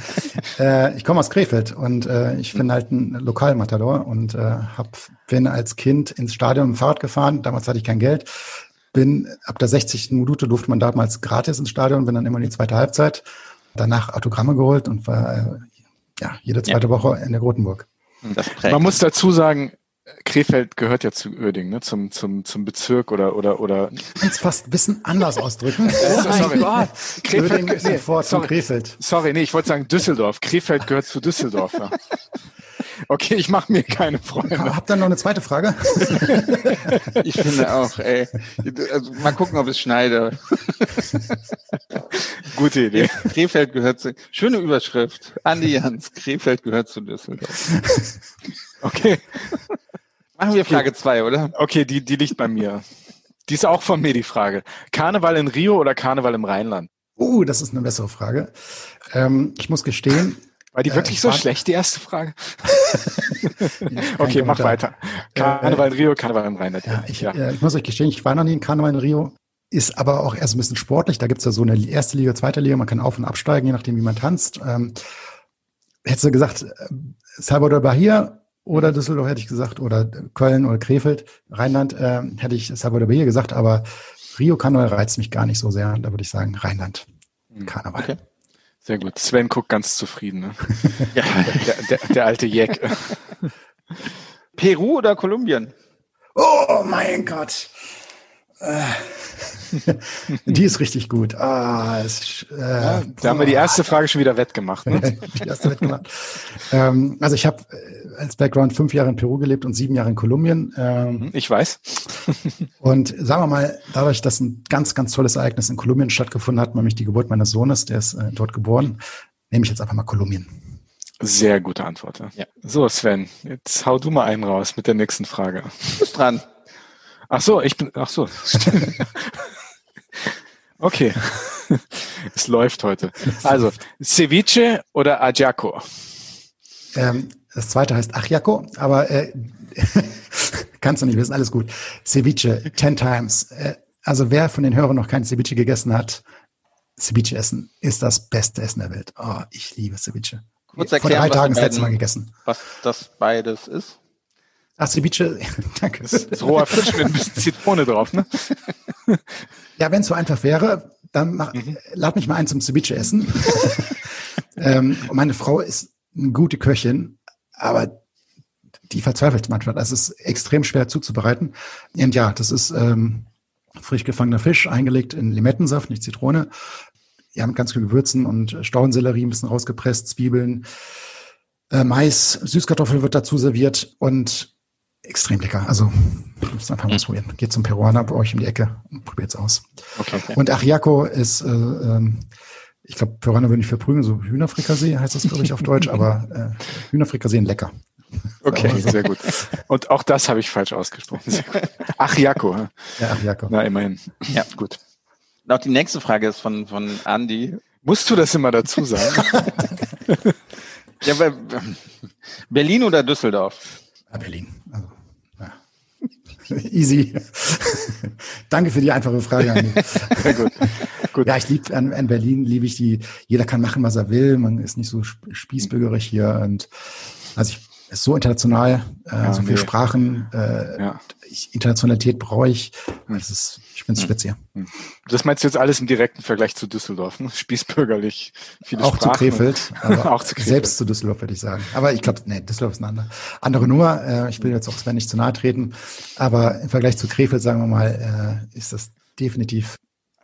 äh, ich komme aus Krefeld und äh, ich bin halt ein Lokalmatador und äh, hab, bin als Kind ins Stadion mit dem Fahrrad gefahren. Damals hatte ich kein Geld bin ab der 60. Minute durfte man damals gratis ins Stadion, bin dann immer in die zweite Halbzeit. Danach Autogramme geholt und war äh, ja jede zweite ja. Woche in der Grotenburg. Man muss dazu sagen, Krefeld gehört ja zu Uerdingen, ne? zum, zum, zum Bezirk oder oder oder. Du kannst fast ein bisschen anders ausdrücken. [LAUGHS] oh sorry. Gott. Krefeld nee, sofort sorry, Krefeld. Sorry, nee, ich wollte sagen Düsseldorf. Krefeld gehört zu Düsseldorf. Ja. Okay, ich mache mir keine Freunde. Habt ihr noch eine zweite Frage? [LAUGHS] ich finde auch, ey. Also, mal gucken, ob es schneide. [LAUGHS] Gute Idee. Krefeld gehört zu. Schöne Überschrift. Andi Jans, Krefeld gehört zu Düsseldorf. Okay. [LAUGHS] Machen wir Frage zwei, oder? Okay, die, die liegt bei mir. Die ist auch von mir, die Frage. Karneval in Rio oder Karneval im Rheinland? Oh, das ist eine bessere Frage. Ähm, ich muss gestehen, war die wirklich so schlecht, die erste Frage? [LAUGHS] okay, mach weiter. Karneval in Rio, Karneval im Rheinland. Ja, ich, ja. Äh, ich muss euch gestehen, ich war noch nie in Karneval in Rio. Ist aber auch erst ein bisschen sportlich. Da gibt es ja so eine erste Liga, zweite Liga. Man kann auf- und absteigen, je nachdem, wie man tanzt. Ähm, hättest du gesagt, äh, Salvador Bahia oder Düsseldorf hätte ich gesagt, oder Köln oder Krefeld, Rheinland, äh, hätte ich Salvador Bahia gesagt, aber Rio Karneval reizt mich gar nicht so sehr. Da würde ich sagen Rheinland. Hm, Karneval. Okay. Sehr gut. Sven guckt ganz zufrieden. Ne? [LAUGHS] ja. Der, der, der alte Jack. [LAUGHS] Peru oder Kolumbien? Oh mein Gott. Äh. die ist richtig gut. Ah, ist, äh, ja, da haben wir die erste Frage schon wieder wettgemacht. Ne? [LAUGHS] die erste wettgemacht. ähm, also ich habe äh, als Background fünf Jahre in Peru gelebt und sieben Jahre in Kolumbien. Ähm, mhm, ich weiß. [LAUGHS] und sagen wir mal, dadurch, dass ein ganz, ganz tolles Ereignis in Kolumbien stattgefunden hat, nämlich die Geburt meines Sohnes, der ist äh, dort geboren, nehme ich jetzt einfach mal Kolumbien. Sehr gute Antwort. Ja. So, Sven, jetzt hau du mal einen raus mit der nächsten Frage. Du bist dran. Ach so, ich bin, ach so. [LAUGHS] Okay. [LAUGHS] es läuft heute. Also, Ceviche oder Ajaco? Ähm, das zweite heißt Ajiaco, aber äh, [LAUGHS] kannst du nicht wissen, alles gut. Ceviche, ten times. Äh, also wer von den Hörern noch kein Ceviche gegessen hat, Ceviche essen ist das beste Essen der Welt. Oh, ich liebe Ceviche. Kurz erklären, Vor drei Tagen das letzte Mal gegessen. Was das beides ist? Ach, Ceviche, [LAUGHS] danke. Das ist roher Fisch mit ein bisschen Zitrone drauf, ne? [LAUGHS] Ja, wenn es so einfach wäre, dann mach, mhm. lad mich mal ein zum Ceviche essen. ähm, meine Frau ist eine gute Köchin, aber die verzweifelt manchmal. Das ist extrem schwer zuzubereiten. Und ja, das ist ähm, frisch gefangener Fisch, eingelegt in Limettensaft, nicht Zitrone. Ja, mit ganz viel Gewürzen und Staudensellerie ein bisschen rausgepresst, Zwiebeln, äh, Mais, Süßkartoffel wird dazu serviert und extrem lecker. Also, muss einfach mal probieren. Geht zum Peruaner bei euch um die Ecke und probiert's aus. Okay, okay. Und Achiaco ist, äh, ähm, ich glaube, Peruaner würden nicht verprügeln, so Hühnerfrikassee heißt das, glaube ich, auf Deutsch, aber äh, Hühnerfrikassee lecker. Okay, also. sehr gut. Und auch das habe ich falsch ausgesprochen. Achiaco. Ja, Achiaco. Na, immerhin. Ja, gut. Auch die nächste Frage ist von, von Andy. Musst du das immer dazu sagen? [LAUGHS] ja, bei, Berlin oder Düsseldorf? Ja, Berlin. [LAUGHS] Easy. Danke für die einfache Frage. Andy. Sehr [LAUGHS] gut. gut. Ja, ich liebe an, an Berlin, liebe ich die, jeder kann machen, was er will. Man ist nicht so spießbürgerig hier und also ich ist so international, äh, so viele. Sprachen, äh, ja. Internationalität brauche ich. Hm. Das ist, ich finde es hm. speziell. Hm. Das meinst du jetzt alles im direkten Vergleich zu Düsseldorf, ne? Spießbürgerlich, viele auch Sprachen. Zu Krefeld, [LAUGHS] auch zu Krefeld. Selbst zu Düsseldorf, würde ich sagen. Aber ich glaube, nee, Düsseldorf ist eine andere, andere Nummer. Äh, ich will jetzt auch Sven nicht zu nahe treten. Aber im Vergleich zu Krefeld, sagen wir mal, äh, ist das definitiv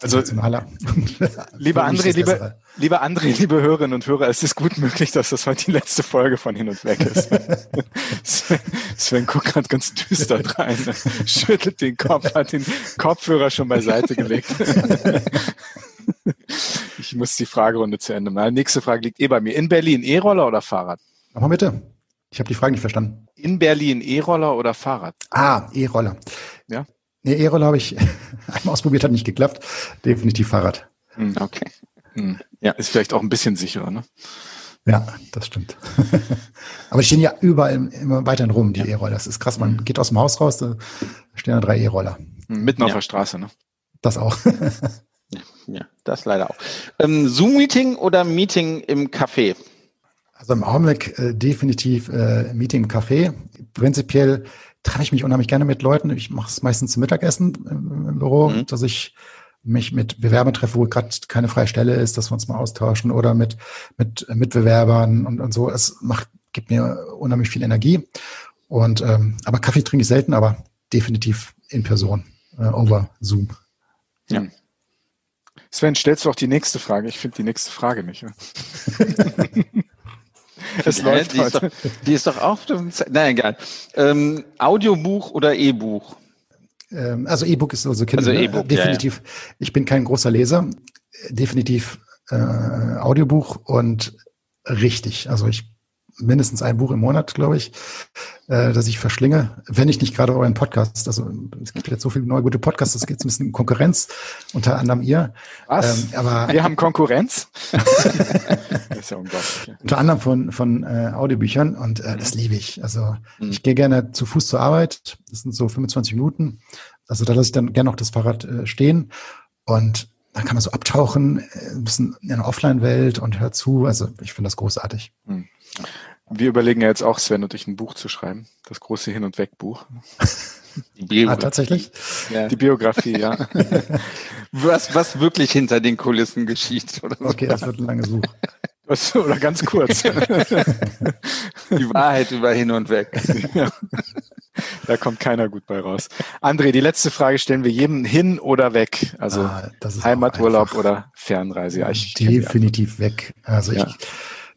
also, [LAUGHS] lieber André, liebe, lieber André, liebe Hörerinnen und Hörer, es ist gut möglich, dass das heute die letzte Folge von Hin und Weg ist. [LAUGHS] Sven, Sven guckt gerade ganz düster rein, schüttelt den Kopf, hat den Kopfhörer schon beiseite gelegt. [LAUGHS] ich muss die Fragerunde zu Ende machen. Nächste Frage liegt eh bei mir. In Berlin, E-Roller oder Fahrrad? Nochmal bitte. Ich habe die Frage nicht verstanden. In Berlin, E-Roller oder Fahrrad? Ah, E-Roller. Ja. Nee, E-Roller habe ich [LAUGHS] einmal ausprobiert, hat nicht geklappt. Definitiv Fahrrad. Hm, okay. Hm. Ja, ist vielleicht auch ein bisschen sicherer, ne? Ja, das stimmt. [LAUGHS] Aber die stehen ja überall immer weiterhin rum, die ja. E-Roller. Das ist krass. Man mhm. geht aus dem Haus raus, da stehen da drei E-Roller. Hm, mitten ja. auf der Straße, ne? Das auch. [LAUGHS] ja, das leider auch. Ähm, Zoom-Meeting oder Meeting im Café? Also im Augenblick äh, definitiv äh, Meeting im Café. Prinzipiell treffe ich mich unheimlich gerne mit Leuten. Ich mache es meistens zum Mittagessen im, im Büro, mhm. dass ich mich mit Bewerbern treffe, wo gerade keine freie Stelle ist, dass wir uns mal austauschen oder mit, mit Mitbewerbern und, und so. Es macht, gibt mir unheimlich viel Energie. Und ähm, aber Kaffee trinke ich selten, aber definitiv in Person, äh, over Zoom. Ja. Sven, stellst du auch die nächste Frage? Ich finde die nächste Frage nicht. [LAUGHS] [LAUGHS] Es läuft die, ist doch, die ist doch auf dem Nein, egal. Ähm, Audiobuch oder E-Buch? Ähm, also E-Book ist also Kindle. Also E-Book, definitiv. Ja, ja. Ich bin kein großer Leser. Definitiv äh, Audiobuch und richtig. Also ich mindestens ein Buch im Monat, glaube ich, äh, dass ich verschlinge, wenn ich nicht gerade euren Podcast, also es gibt jetzt so viele neue gute Podcasts, es gibt ein bisschen Konkurrenz, unter anderem ihr. Was? Ähm, aber Wir haben Konkurrenz? [LAUGHS] das ist ja unglaublich. Unter anderem von, von äh, Audiobüchern und äh, das liebe ich. Also mhm. ich gehe gerne zu Fuß zur Arbeit, das sind so 25 Minuten, also da lasse ich dann gerne noch das Fahrrad äh, stehen und da kann man so abtauchen, äh, ein bisschen in der Offline-Welt und hört zu. Also ich finde das großartig. Mhm. Wir überlegen ja jetzt auch, Sven und ich ein Buch zu schreiben. Das große Hin- und Weg-Buch. Ah, tatsächlich? Ja. Die Biografie, ja. [LAUGHS] was, was wirklich hinter den Kulissen geschieht. Oder so. Okay, das wird ein langes Buch. Oder ganz kurz. [LAUGHS] Die Wahrheit über Hin und Weg. Ja. Da kommt keiner gut bei raus. André, die letzte Frage stellen wir jedem hin oder weg. Also ah, Heimaturlaub oder Fernreise. Ja, ich Definitiv weg. Also ja. ich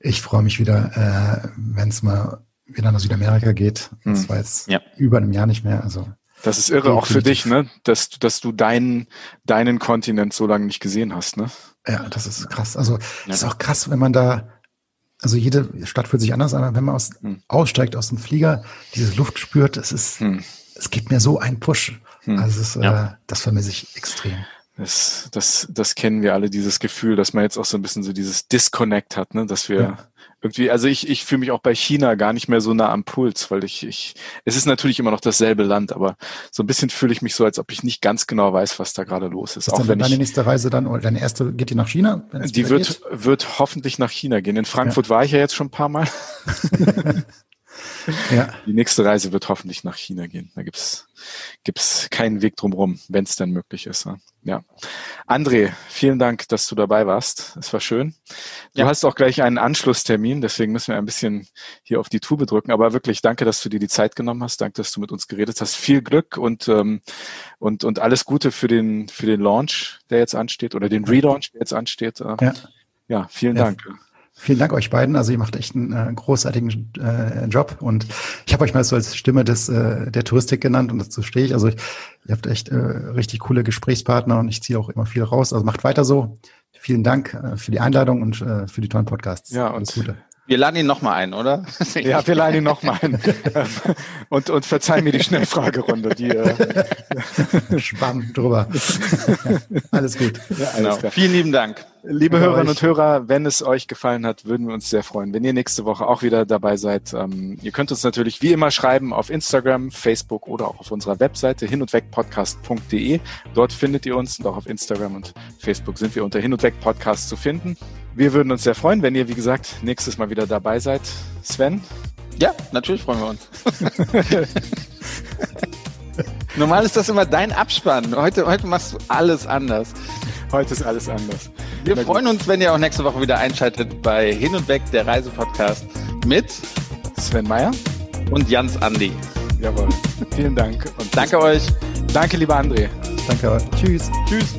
ich freue mich wieder, äh, wenn es mal wieder nach Südamerika geht. Das hm. war jetzt ja. über einem Jahr nicht mehr. Also das ist irre auch für dich, ne? Dass, dass du deinen, deinen Kontinent so lange nicht gesehen hast, ne? Ja, das ist krass. Also ja. ist auch krass, wenn man da, also jede Stadt fühlt sich anders an, wenn man aus, hm. aussteigt aus dem Flieger, diese Luft spürt, es ist, hm. es gibt mir so einen Push. Hm. Also es ist, ja. äh, das vermisse ich extrem. Das, das, das kennen wir alle, dieses Gefühl, dass man jetzt auch so ein bisschen so dieses Disconnect hat, ne? dass wir ja. irgendwie, also ich, ich fühle mich auch bei China gar nicht mehr so nah am Puls, weil ich, ich, es ist natürlich immer noch dasselbe Land, aber so ein bisschen fühle ich mich so, als ob ich nicht ganz genau weiß, was da gerade los ist. ist auch wenn deine ich, nächste Reise dann, oder deine erste, geht die nach China? Die wird, geht? wird hoffentlich nach China gehen. In Frankfurt ja. war ich ja jetzt schon ein paar Mal. [LAUGHS] Ja. Die nächste Reise wird hoffentlich nach China gehen. Da gibt's gibt's keinen Weg drumherum, wenn es denn möglich ist. Ja. André, vielen Dank, dass du dabei warst. Es war schön. Du ja. hast auch gleich einen Anschlusstermin, deswegen müssen wir ein bisschen hier auf die Tube drücken. Aber wirklich danke, dass du dir die Zeit genommen hast. Danke, dass du mit uns geredet hast. Viel Glück und, ähm, und, und alles Gute für den, für den Launch, der jetzt ansteht, oder den Relaunch, der jetzt ansteht. Ja, ja vielen ja. Vielen Dank euch beiden. Also ihr macht echt einen äh, großartigen äh, Job und ich habe euch mal so als Stimme des äh, der Touristik genannt und dazu stehe ich. Also ich, ihr habt echt äh, richtig coole Gesprächspartner und ich ziehe auch immer viel raus. Also macht weiter so. Vielen Dank äh, für die Einladung und äh, für die tollen Podcasts. Ja und Alles Gute. Wir laden ihn nochmal ein, oder? [LAUGHS] ja, wir laden ihn nochmal ein. [LAUGHS] und, und verzeihen mir die Schnellfragerunde. Die, äh [LAUGHS] Schwamm drüber. alles gut. Ja, alles genau. Vielen lieben Dank. Liebe Hörerinnen und Hörer, wenn es euch gefallen hat, würden wir uns sehr freuen, wenn ihr nächste Woche auch wieder dabei seid. Ähm, ihr könnt uns natürlich wie immer schreiben auf Instagram, Facebook oder auch auf unserer Webseite hinundwegpodcast.de. Dort findet ihr uns und auch auf Instagram und Facebook sind wir unter Hin und Weg Podcast zu finden. Wir würden uns sehr freuen, wenn ihr, wie gesagt, nächstes Mal wieder dabei seid. Sven? Ja, natürlich freuen wir uns. [LAUGHS] Normal ist das immer dein Abspann. Heute, heute machst du alles anders. Heute ist alles anders. Wir Na freuen gut. uns, wenn ihr auch nächste Woche wieder einschaltet bei Hin und Weg, der Reisepodcast mit Sven Meyer und Jans Andi. Jawohl. Vielen Dank. Und Danke euch. Danke, lieber André. Danke euch. Tschüss. Tschüss.